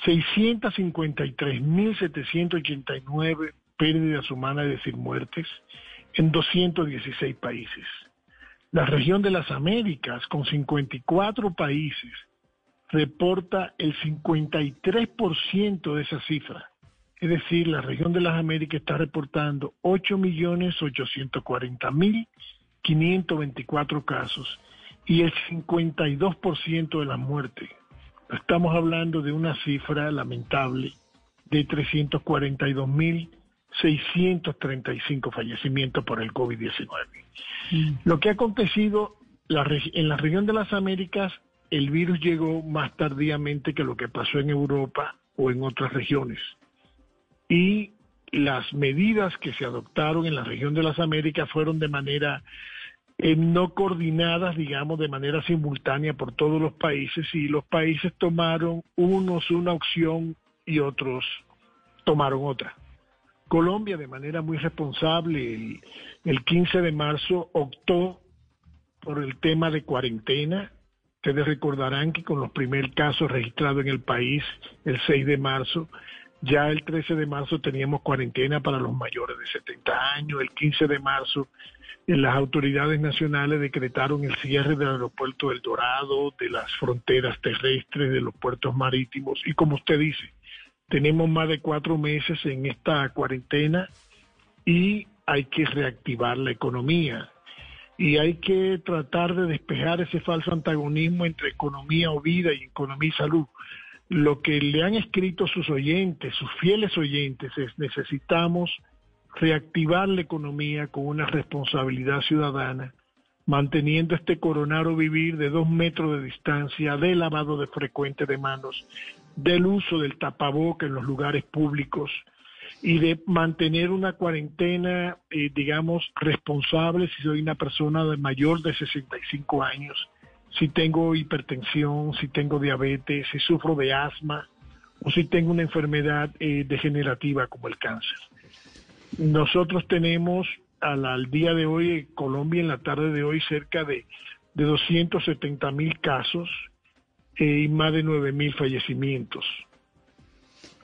653.789 pérdidas humanas, es decir, muertes, en 216 países. La región de las Américas, con 54 países, reporta el 53% de esa cifra. Es decir, la región de las Américas está reportando 8.840.524 casos y el 52% de las muertes. Estamos hablando de una cifra lamentable de 342.635 fallecimientos por el COVID-19. Mm. Lo que ha acontecido en la región de las Américas, el virus llegó más tardíamente que lo que pasó en Europa o en otras regiones y las medidas que se adoptaron en la región de las Américas fueron de manera eh, no coordinadas, digamos, de manera simultánea por todos los países y los países tomaron unos una opción y otros tomaron otra. Colombia, de manera muy responsable, el, el 15 de marzo optó por el tema de cuarentena. Ustedes recordarán que con los primeros casos registrados en el país el 6 de marzo, ya el 13 de marzo teníamos cuarentena para los mayores de 70 años. El 15 de marzo las autoridades nacionales decretaron el cierre del aeropuerto del Dorado, de las fronteras terrestres, de los puertos marítimos. Y como usted dice, tenemos más de cuatro meses en esta cuarentena y hay que reactivar la economía. Y hay que tratar de despejar ese falso antagonismo entre economía o vida y economía y salud lo que le han escrito sus oyentes, sus fieles oyentes, es necesitamos reactivar la economía con una responsabilidad ciudadana, manteniendo este coronaro vivir de dos metros de distancia, de lavado de frecuente de manos, del uso del tapaboca en los lugares públicos y de mantener una cuarentena, eh, digamos, responsable si soy una persona de mayor de 65 años si tengo hipertensión, si tengo diabetes, si sufro de asma o si tengo una enfermedad eh, degenerativa como el cáncer. Nosotros tenemos al, día de hoy, Colombia en la tarde de hoy, cerca de, de 270 mil casos eh, y más de 9 mil fallecimientos.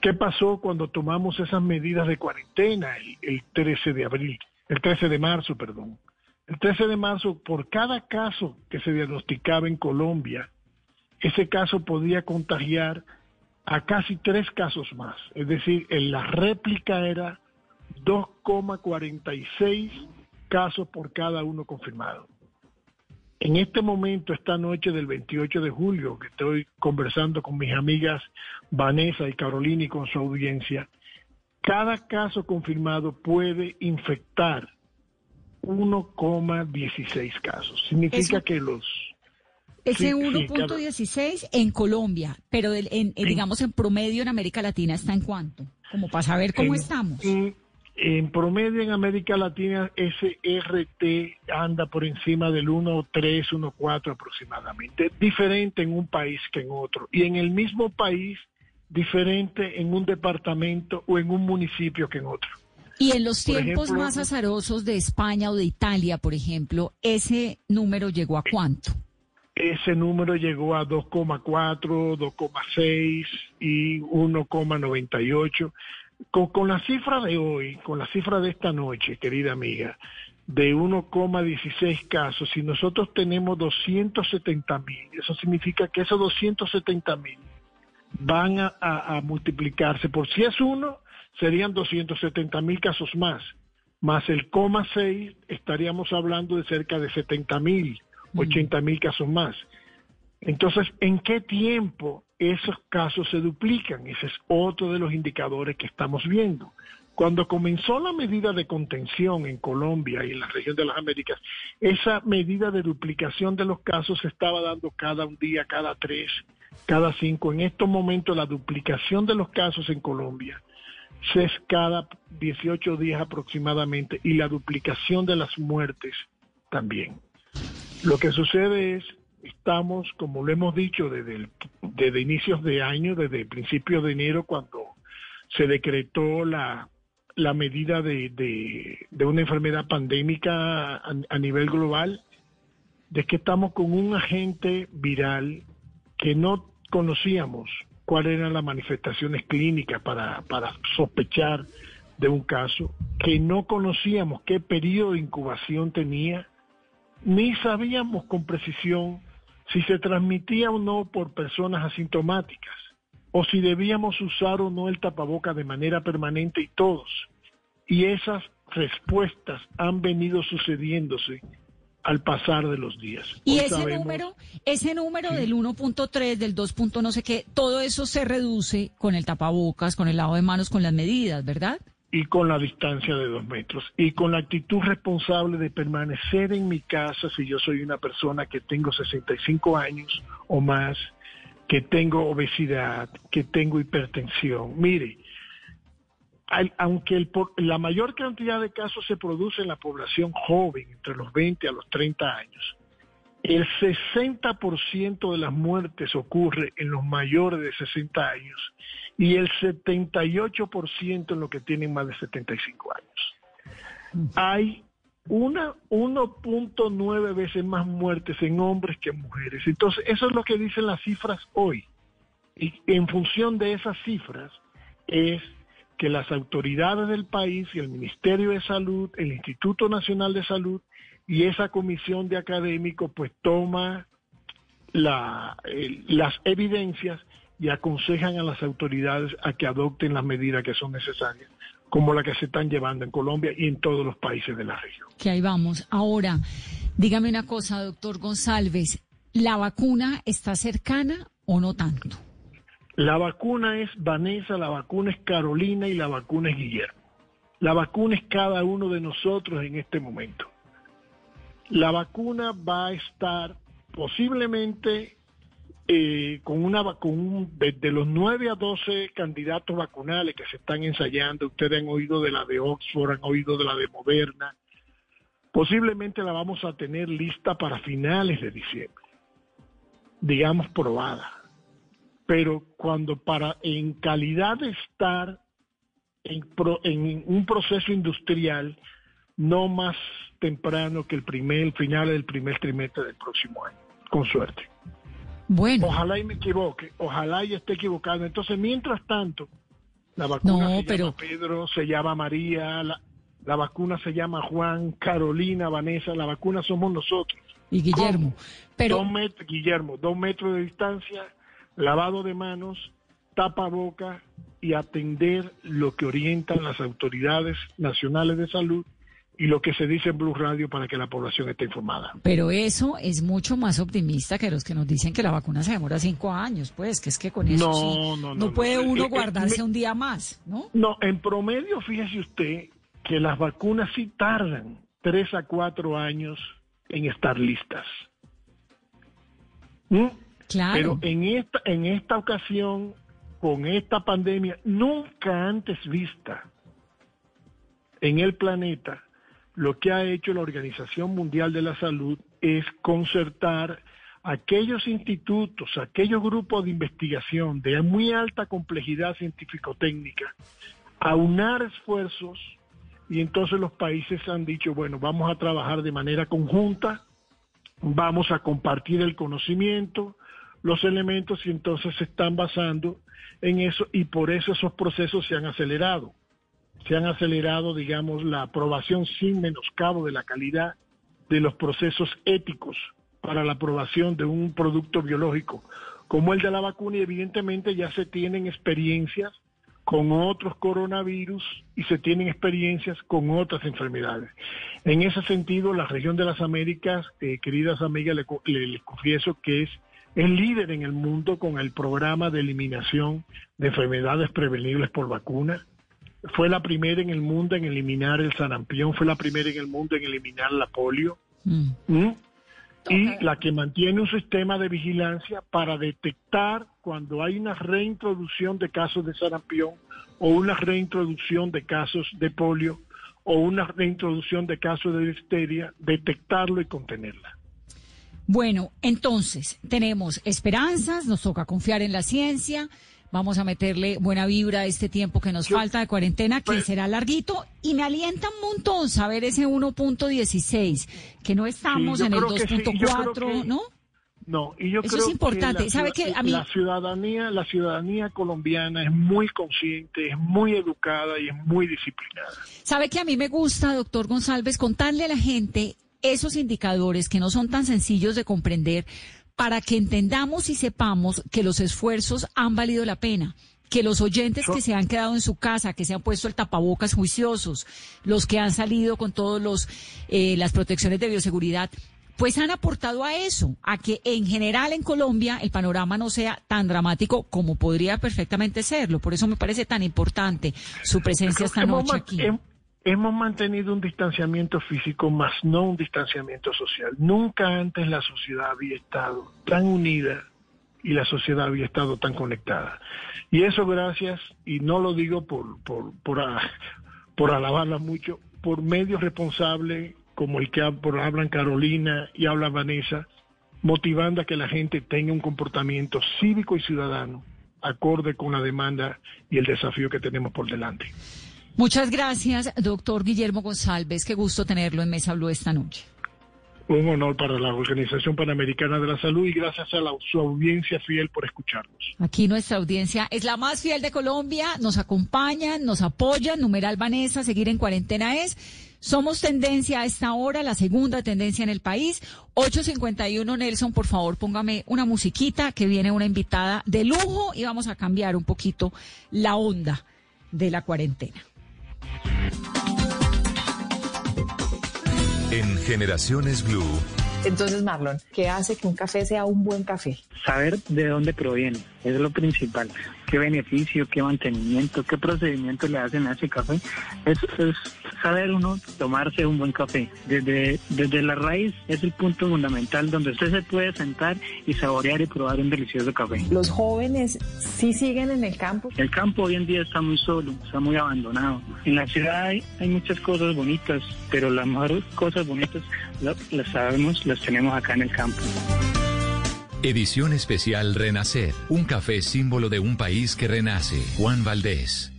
¿Qué pasó cuando tomamos esas medidas de cuarentena el, el 13 de abril, el 13 de marzo, perdón? El 13 de marzo, por cada caso que se diagnosticaba en Colombia, ese caso podía contagiar a casi tres casos más. Es decir, en la réplica era 2,46 casos por cada uno confirmado. En este momento, esta noche del 28 de julio, que estoy conversando con mis amigas Vanessa y Carolina y con su audiencia, cada caso confirmado puede infectar 1,16 casos. Significa que los... Ese 1.16 en Colombia, pero en, digamos en promedio en América Latina está en cuánto, como para saber cómo estamos. En, promedio en América Latina ese RT anda por encima del 1.3, 1.4 aproximadamente, diferente en un país que en otro. Y en el mismo país, diferente en un departamento o en un municipio que en otro. Y en los tiempos más azarosos de España o de Italia, por ejemplo, ¿ese número llegó a cuánto? Ese número llegó a 2,4, 2,6 y 1,98. Con, con la cifra de hoy, con la cifra de esta noche, querida amiga, de 1,16 casos, si nosotros tenemos 270 mil, eso significa que esos 270 mil van a, a multiplicarse por si es uno, serían 270 mil casos más, más el coma 6 estaríamos hablando de cerca de 70 mil, 80 mil casos más. Entonces, ¿en qué tiempo esos casos se duplican? Ese es otro de los indicadores que estamos viendo. Cuando comenzó la medida de contención en Colombia y en la región de las Américas, esa medida de duplicación de los casos se estaba dando cada un día, cada tres, cada cinco. En estos momentos la duplicación de los casos en Colombia cada 18 días aproximadamente y la duplicación de las muertes también. Lo que sucede es, estamos, como lo hemos dicho desde, desde inicios de año, desde principios de enero, cuando se decretó la, la medida de, de, una enfermedad pandémica a nivel global, de que estamos con un agente viral que no conocíamos cuáles eran las manifestaciones clínicas para, para sospechar de un caso, que no conocíamos qué periodo de incubación tenía, ni sabíamos con precisión si se transmitía o no por personas asintomáticas, o si debíamos usar o no el tapaboca de manera permanente y todos. Y esas respuestas han venido sucediéndose al pasar de los días. Y ese número, ese número del 1.3, del 2. no sé qué, todo eso se reduce con el tapabocas, con el lavado de manos, con las medidas, ¿verdad? Y con la distancia de dos metros. Y con la actitud responsable de permanecer en mi casa si yo soy una persona que tengo 65 años o más, que tengo obesidad, que tengo hipertensión. Mire, aunque la mayor cantidad de casos se produce en la población joven, entre los 20 a los 30 años, el 60% de las muertes ocurre en los mayores de 60 años y el 78% en los que tienen más de 75 años. Hay una 1.9 veces más muertes en hombres que en mujeres. Entonces, eso es lo que dicen las cifras hoy. Y en función de esas cifras es que las autoridades del país y el Ministerio de Salud, el Instituto Nacional de Salud y esa comisión de académicos pues toma las evidencias y aconsejan a las autoridades a que adopten las medidas que son necesarias, como las que se están llevando en Colombia y en todos los países de la región. Que ahí vamos. Ahora, dígame una cosa, doctor González, ¿la vacuna está cercana o no tanto? La vacuna es Vanessa, la vacuna es Carolina y la vacuna es Guillermo. La vacuna es cada uno de nosotros en este momento. La vacuna va a estar posiblemente eh, con una con desde los 9 a 12 candidatos vacunales que se están ensayando. Ustedes han oído de la de Oxford, han oído de la de Moderna. Posiblemente la vamos a tener lista para finales de diciembre, digamos probada pero cuando para en calidad de estar en, en un proceso industrial no más temprano que el primer el final del primer trimestre del próximo año, con suerte. Bueno. Ojalá y me equivoque, ojalá y esté equivocado. Entonces, mientras tanto, la vacuna se llama Pedro, se llama María, la, la, vacuna se llama Juan, Carolina, Vanessa, la vacuna somos nosotros. Y Guillermo. Pero... Dos metros, Guillermo, dos metros de distancia, lavado de manos, tapa boca y atender lo que orientan las autoridades nacionales de salud y lo que se dice en Blue Radio para que la población esté informada. Pero eso es mucho más optimista que los que nos dicen que la vacuna se demora cinco años, pues, que es que con eso no, no, puede uno eh, eh, guardarse un día más, ¿no? No, en promedio, fíjese usted que las vacunas sí tardan tres a cuatro años en estar listas. ¿Mm? Pero en esta, en esta ocasión, con esta pandemia nunca antes vista en el planeta, lo que ha hecho la Organización Mundial de la Salud es concertar aquellos institutos, aquellos grupos de investigación de muy alta complejidad científico-técnica, aunar esfuerzos y entonces los países han dicho, bueno, vamos a trabajar de manera conjunta, vamos a compartir el conocimiento, los elementos y entonces se están basando en eso y por eso esos procesos se han acelerado. Se han acelerado, digamos, la aprobación sin menoscabo de la calidad de los procesos éticos para la aprobación de un producto biológico como el de la vacuna y evidentemente ya se tienen experiencias con otros coronavirus y se tienen experiencias con otras enfermedades. En ese sentido, la región de las Américas, eh, queridas amigas, les le confieso que es es líder en el mundo con el programa de eliminación de enfermedades prevenibles por vacuna. Fue la primera en el mundo en eliminar el sarampión, fue la primera en el mundo en eliminar la polio. ¿Mm? Y la que mantiene un sistema de vigilancia para detectar cuando hay una reintroducción de casos de sarampión o una reintroducción de casos de polio o una reintroducción de casos de difteria, detectarlo y contenerla. Bueno, entonces tenemos esperanzas, nos toca confiar en la ciencia, vamos a meterle buena vibra a este tiempo que nos falta de cuarentena, que pues será larguito, y me alienta un montón saber ese 1.16, que no estamos Sí, en el creo que sí, yo creo 2.4, que- ¿no? No, y yo Eso creo es importante. que la, ¿Sabe qué? A mí- la ciudadanía, la ciudadanía colombiana es muy consciente, es muy educada y es muy disciplinada. ¿Sabe que a mí me gusta, doctor González, contarle a la gente esos indicadores que no son tan sencillos de comprender para que entendamos y sepamos que los esfuerzos han valido la pena? Que los oyentes que se han quedado en su casa, que se han puesto el tapabocas juiciosos, los que han salido con todos los eh, las protecciones de bioseguridad, pues han aportado a eso, a que en general en Colombia el panorama no sea tan dramático como podría perfectamente serlo. Por eso me parece tan importante su presencia esta noche aquí. Hemos mantenido un distanciamiento físico, más no un distanciamiento social. Nunca antes la sociedad había estado tan unida y la sociedad había estado tan conectada. Y eso gracias, y no lo digo por, por, por, a- por alabarla mucho, por medios responsables como el que hablan Carolina y habla Vanessa, motivando a que la gente tenga un comportamiento cívico y ciudadano acorde con la demanda y el desafío que tenemos por delante. Muchas gracias, doctor Guillermo González. Qué gusto tenerlo en Mesa Blue esta noche. Un honor para la Organización Panamericana de la Salud y gracias a la, su audiencia fiel por escucharnos. Aquí nuestra audiencia es la más fiel de Colombia. Nos acompañan, nos apoyan. Numeral Vanessa, seguir en cuarentena es. Somos tendencia a esta hora, la segunda tendencia en el país. 851 Nelson, por favor, póngame una musiquita que viene una invitada de lujo y vamos a cambiar un poquito la onda de la cuarentena. En Generaciones Blue, Entonces, Marlon, ¿qué hace que un café sea un buen café? Saber de dónde proviene, es lo principal. ¿Qué beneficio, qué mantenimiento, qué procedimiento le hacen a ese café? Es, es saber uno tomarse un buen café. Desde, desde la raíz es el punto fundamental donde usted se puede sentar y saborear y probar un delicioso café. Los jóvenes sí siguen en el campo. El campo hoy en día está muy solo, está muy abandonado. En la ciudad hay, hay muchas cosas bonitas, pero las mejores cosas bonitas la- las sabemos, las tenemos acá en el campo. Edición especial Renacer, un café símbolo de un país que renace. Juan Valdés.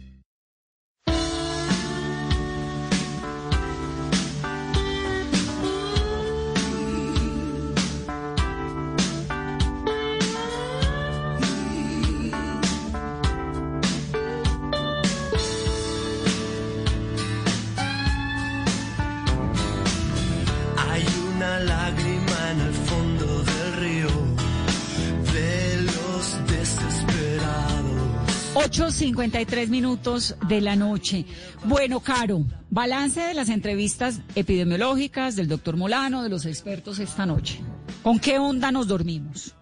8.53 minutos de la noche. Bueno, Caro, balance de las entrevistas epidemiológicas del doctor Molano, de los expertos esta noche. ¿Con qué onda nos dormimos?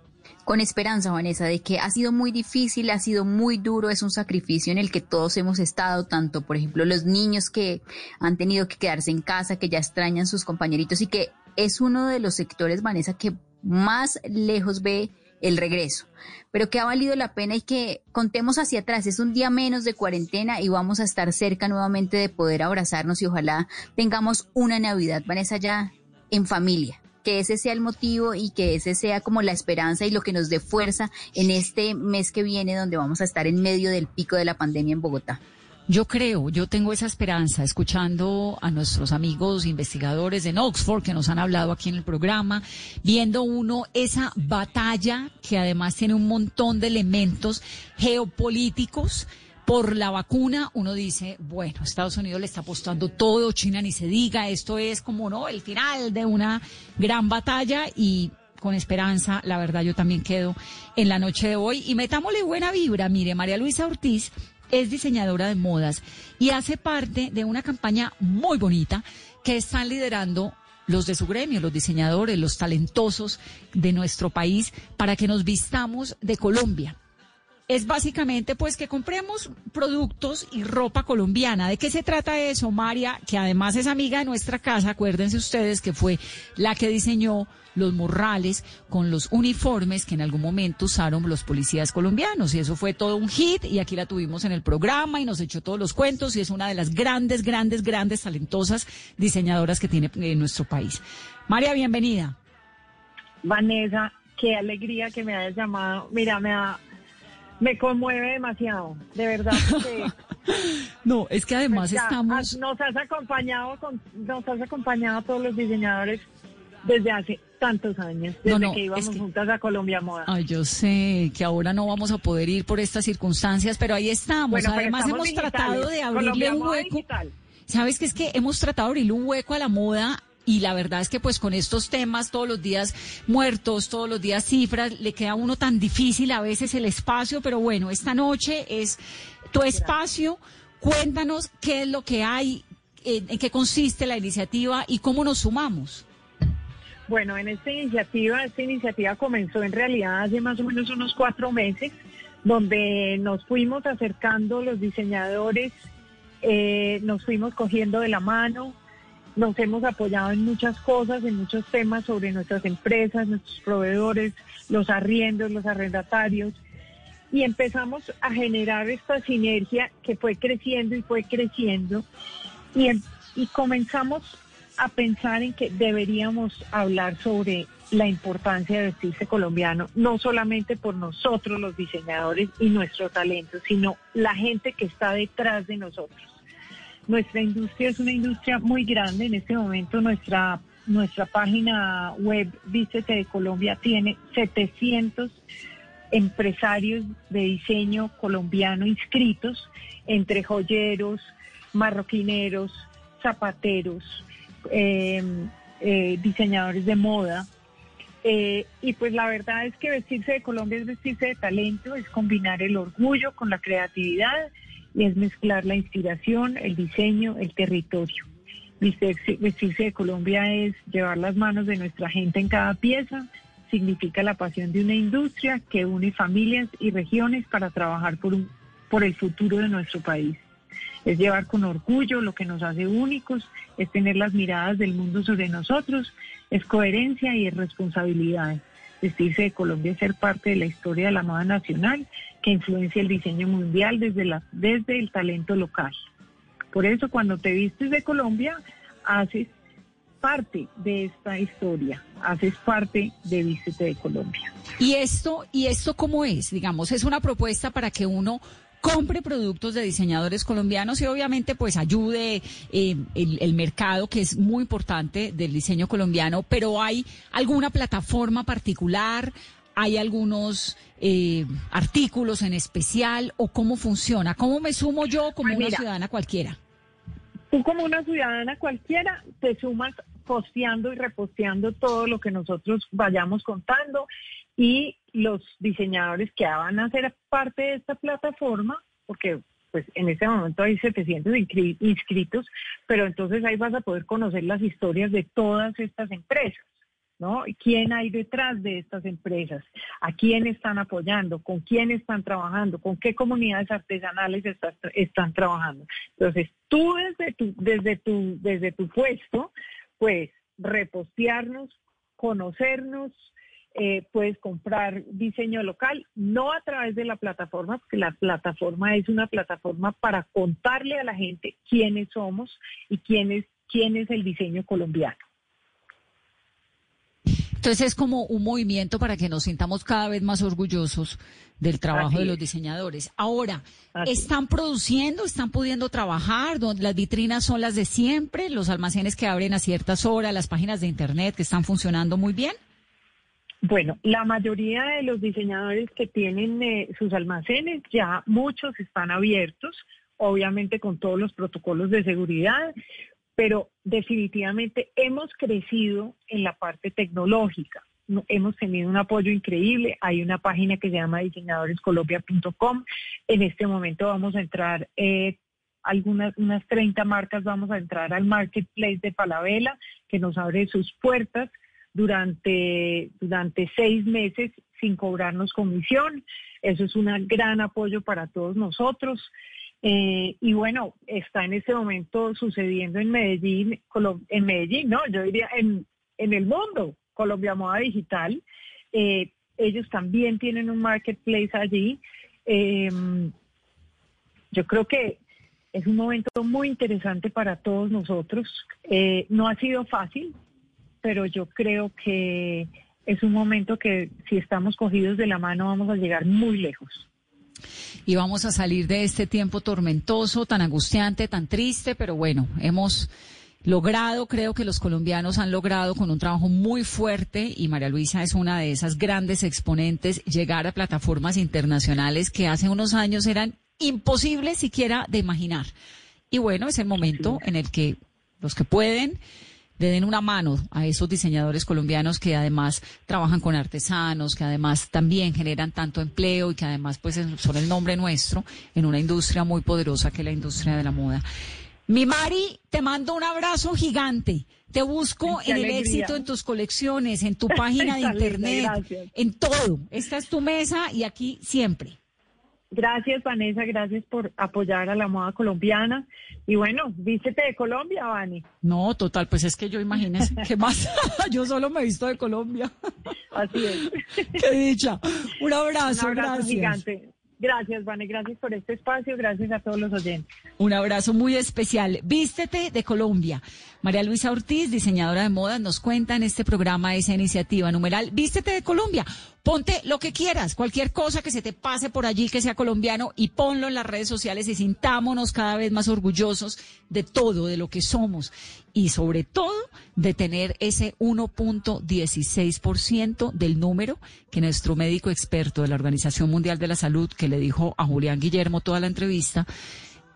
con esperanza, Vanessa, de que ha sido muy difícil, ha sido muy duro, es un sacrificio en el que todos hemos estado, tanto, por ejemplo, los niños que han tenido que quedarse en casa, que ya extrañan sus compañeritos y que es uno de los sectores, Vanessa, que más lejos ve el regreso, pero que ha valido la pena y que contemos hacia atrás. Es un día menos de cuarentena y vamos a estar cerca nuevamente de poder abrazarnos y ojalá tengamos una Navidad, Vanessa, ya en familia que ese sea el motivo y que ese sea como la esperanza y lo que nos dé fuerza en este mes que viene donde vamos a estar en medio del pico de la pandemia en Bogotá. Yo creo, yo tengo esa esperanza, escuchando a nuestros amigos investigadores en Oxford que nos han hablado aquí en el programa, viendo uno esa batalla que además tiene un montón de elementos geopolíticos por la vacuna, uno dice, bueno, Estados Unidos le está apostando todo, China ni se diga, esto es como, ¿no? El final de una gran batalla y con esperanza, la verdad yo también quedo en la noche de hoy y metámosle buena vibra, mire, María Luisa Ortiz es diseñadora de modas y hace parte de una campaña muy bonita que están liderando los de su gremio, los diseñadores, los talentosos de nuestro país, para que nos vistamos de Colombia es básicamente pues que compremos productos y ropa colombiana. ¿De qué se trata eso, María? Que además es amiga de nuestra casa, acuérdense ustedes que fue la que diseñó los morrales con los uniformes que en algún momento usaron los policías colombianos. Y eso fue todo un hit y aquí la tuvimos en el programa y nos echó todos los cuentos y es una de las grandes, grandes, grandes, talentosas diseñadoras que tiene en nuestro país. María, bienvenida. Vanessa, qué alegría que me hayas llamado. Mira, me ha me conmueve demasiado, de verdad. no, es que además estamos... Nos has acompañado, con, nos has acompañado a todos los diseñadores desde hace tantos años, desde que íbamos juntas a Colombia Moda. Ay, yo sé que ahora no vamos a poder ir por estas circunstancias, pero ahí estamos. Además hemos tratado de abrirle un hueco. ¿Sabes qué es que hemos tratado de abrirle un hueco a la moda y la verdad es que pues con estos temas todos los días muertos, todos los días cifras, le queda a uno tan difícil a veces el espacio, pero bueno, esta noche es tu espacio. Cuéntanos qué es lo que hay, en, qué consiste la iniciativa y cómo nos sumamos. Bueno, en esta iniciativa, esta iniciativa comenzó en realidad hace más o menos unos cuatro meses, donde nos fuimos acercando los diseñadores, eh, nos fuimos cogiendo de la mano, nos hemos apoyado en muchas cosas, en muchos temas sobre nuestras empresas, nuestros proveedores, los arriendos, los arrendatarios, y empezamos a generar esta sinergia que fue creciendo y fue creciendo, y, em, y comenzamos a pensar en que deberíamos hablar sobre la importancia de vestirse colombiano, no solamente por nosotros los diseñadores y nuestro talento, sino la gente que está detrás de nosotros. Nuestra industria es una industria muy grande. En este momento nuestra, nuestra página web Vístete de Colombia tiene 700 empresarios de diseño colombiano inscritos entre joyeros, marroquineros, zapateros, eh, diseñadores de moda. Eh, y pues la verdad es que vestirse de Colombia es vestirse de talento, es combinar el orgullo con la creatividad y es mezclar la inspiración, el diseño, el territorio. Vestirse de Colombia es llevar las manos de nuestra gente en cada pieza, significa la pasión de una industria que une familias y regiones para trabajar por, un, por el futuro de nuestro país. Es llevar con orgullo lo que nos hace únicos, es tener las miradas del mundo sobre nosotros, es coherencia y es responsabilidad. Vestirse de Colombia es ser parte de la historia de la moda nacional que influencia el diseño mundial desde, la, desde el talento local. Por eso cuando te vistes de Colombia, haces parte de esta historia, haces parte de Vístete de Colombia. ¿Y esto, ¿Y esto cómo es? Digamos, es una propuesta para que uno compre productos de diseñadores colombianos y obviamente pues ayude eh, el, el, mercado que es muy importante del diseño colombiano, pero hay alguna plataforma particular, ¿Hay algunos eh, artículos en especial o cómo funciona? ¿Cómo me sumo yo como una ciudadana cualquiera? Tú como una ciudadana cualquiera te sumas posteando y reposteando todo lo que nosotros vayamos contando y los diseñadores que van a ser parte de esta plataforma, porque pues en este momento hay 700 inscritos, pero entonces ahí vas a poder conocer las historias de todas estas empresas. ¿no? ¿Quién hay detrás de estas empresas? ¿A quién están apoyando? ¿Con quién están trabajando? ¿Con qué comunidades artesanales están trabajando? Entonces, tú desde tu, desde tu, desde tu puesto, pues repostearnos, conocernos, eh, puedes comprar diseño local, no a través de la plataforma, porque la plataforma es una plataforma para contarle a la gente quiénes somos y quién es, quién es el diseño colombiano. Entonces es como un movimiento para que nos sintamos cada vez más orgullosos del trabajo de los diseñadores. Ahora, ¿están produciendo, están pudiendo trabajar? Las vitrinas son las de siempre, los almacenes que abren a ciertas horas, las páginas de Internet que están funcionando muy bien. Bueno, la mayoría de los diseñadores que tienen eh, sus almacenes, ya muchos están abiertos, obviamente con todos los protocolos de seguridad, pero definitivamente hemos crecido en la parte tecnológica. Hemos tenido un apoyo increíble. Hay una página que se llama diseñadorescolombia.com. En este momento vamos a entrar, eh, algunas unas 30 marcas, vamos a entrar al marketplace de Palabela, que nos abre sus puertas durante, durante seis meses sin cobrarnos comisión. Eso es un gran apoyo para todos nosotros. Eh, y bueno, está en este momento sucediendo en Medellín, en Medellín, no, yo diría en, en el mundo, Colombia Moda Digital. Eh, ellos también tienen un marketplace allí. Em, yo creo que es un momento muy interesante para todos nosotros. Eh, no ha sido fácil, pero yo creo que es un momento que si estamos cogidos de la mano vamos a llegar muy lejos. Y vamos a salir de este tiempo tormentoso, tan angustiante, tan triste, pero bueno, hemos logrado, creo que los colombianos han logrado con un trabajo muy fuerte y María Luisa es una de esas grandes exponentes llegar a plataformas internacionales que hace unos años eran imposibles siquiera de imaginar. Y bueno, es el momento en el que los que pueden le den una mano a esos diseñadores colombianos que además trabajan con artesanos, que además también generan tanto empleo y que además pues son el nombre nuestro en una industria muy poderosa que es la industria de la moda. Mi Mari, te mando un abrazo gigante. Te busco en el éxito en tus colecciones, en tu página de internet, en todo. Esta es tu mesa y aquí siempre. Gracias, Vanessa, gracias por apoyar a la moda colombiana. Y bueno, vístete de Colombia, Vani. No, total, pues es que yo imagínese, ¿qué más? yo solo me he visto de Colombia. Así es. Qué dicha. Un abrazo, Un abrazo gracias. Gigante. Gracias, Vane, gracias por este espacio, gracias a todos los oyentes. Un abrazo muy especial. Vístete de Colombia. María Luisa Ortiz, diseñadora de moda, nos cuenta en este programa esa iniciativa numeral. Vístete de Colombia. Ponte lo que quieras, cualquier cosa que se te pase por allí que sea colombiano y ponlo en las redes sociales y sintámonos cada vez más orgullosos de todo, de lo que somos. Y sobre todo de tener ese 1.16% del número que nuestro médico experto de la Organización Mundial de la Salud, que le dijo a Julián Guillermo toda la entrevista,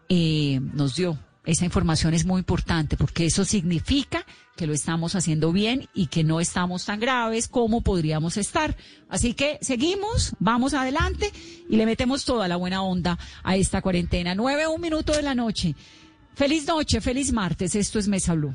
eh, nos dio esa información es muy importante porque eso significa que lo estamos haciendo bien y que no estamos tan graves como podríamos estar. Así que seguimos, vamos adelante y le metemos toda la buena onda a esta cuarentena. Nueve, un minuto de la noche. Feliz noche, feliz martes. Esto es Mesa Blue.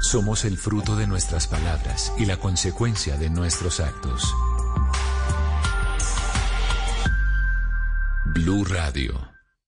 Somos el fruto de nuestras palabras y la consecuencia de nuestros actos. Blue Radio.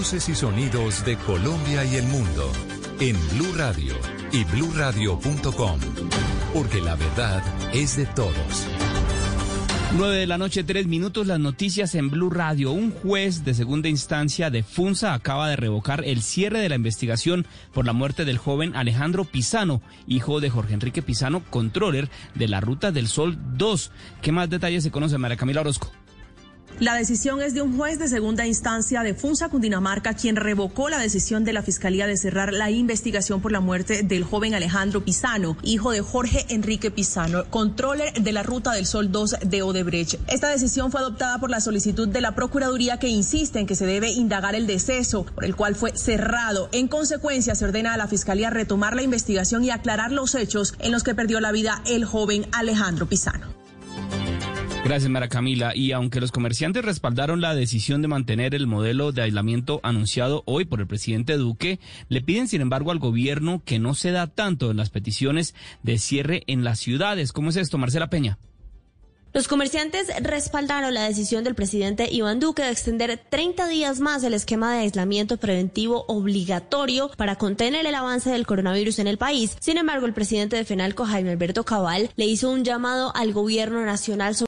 Voces y sonidos de Colombia y el mundo en Blue Radio y bluradio.com, porque la verdad es de todos. 9 de la noche, tres minutos, las noticias en Blue Radio. Un juez de segunda instancia de Funza acaba de revocar el cierre de la investigación por la muerte del joven Alejandro Pisano, hijo de Jorge Enrique Pisano, controller de la Ruta del Sol 2. ¿Qué más detalles se conoce, María Camila Orozco? La decisión es de un juez de segunda instancia de Funza, Cundinamarca, quien revocó la decisión de la Fiscalía de cerrar la investigación por la muerte del joven Alejandro Pisano, hijo de Jorge Enrique Pisano, controller de la Ruta del Sol 2 de Odebrecht. Esta decisión fue adoptada por la solicitud de la Procuraduría que insiste en que se debe indagar el deceso, por el cual fue cerrado. En consecuencia, se ordena a la Fiscalía retomar la investigación y aclarar los hechos en los que perdió la vida el joven Alejandro Pisano. Gracias, Mara Camila. Y aunque los comerciantes respaldaron la decisión de mantener el modelo de aislamiento anunciado hoy por el presidente Duque, le piden, sin embargo, al gobierno que no se da tanto en las peticiones de cierre en las ciudades. ¿Cómo es esto, Marcela Peña? Los comerciantes respaldaron la decisión del presidente Iván Duque de extender 30 días más el esquema de aislamiento preventivo obligatorio para contener el avance del coronavirus en el país. Sin embargo, el presidente de FENALCO, Jaime Alberto Cabal, le hizo un llamado al gobierno nacional sobre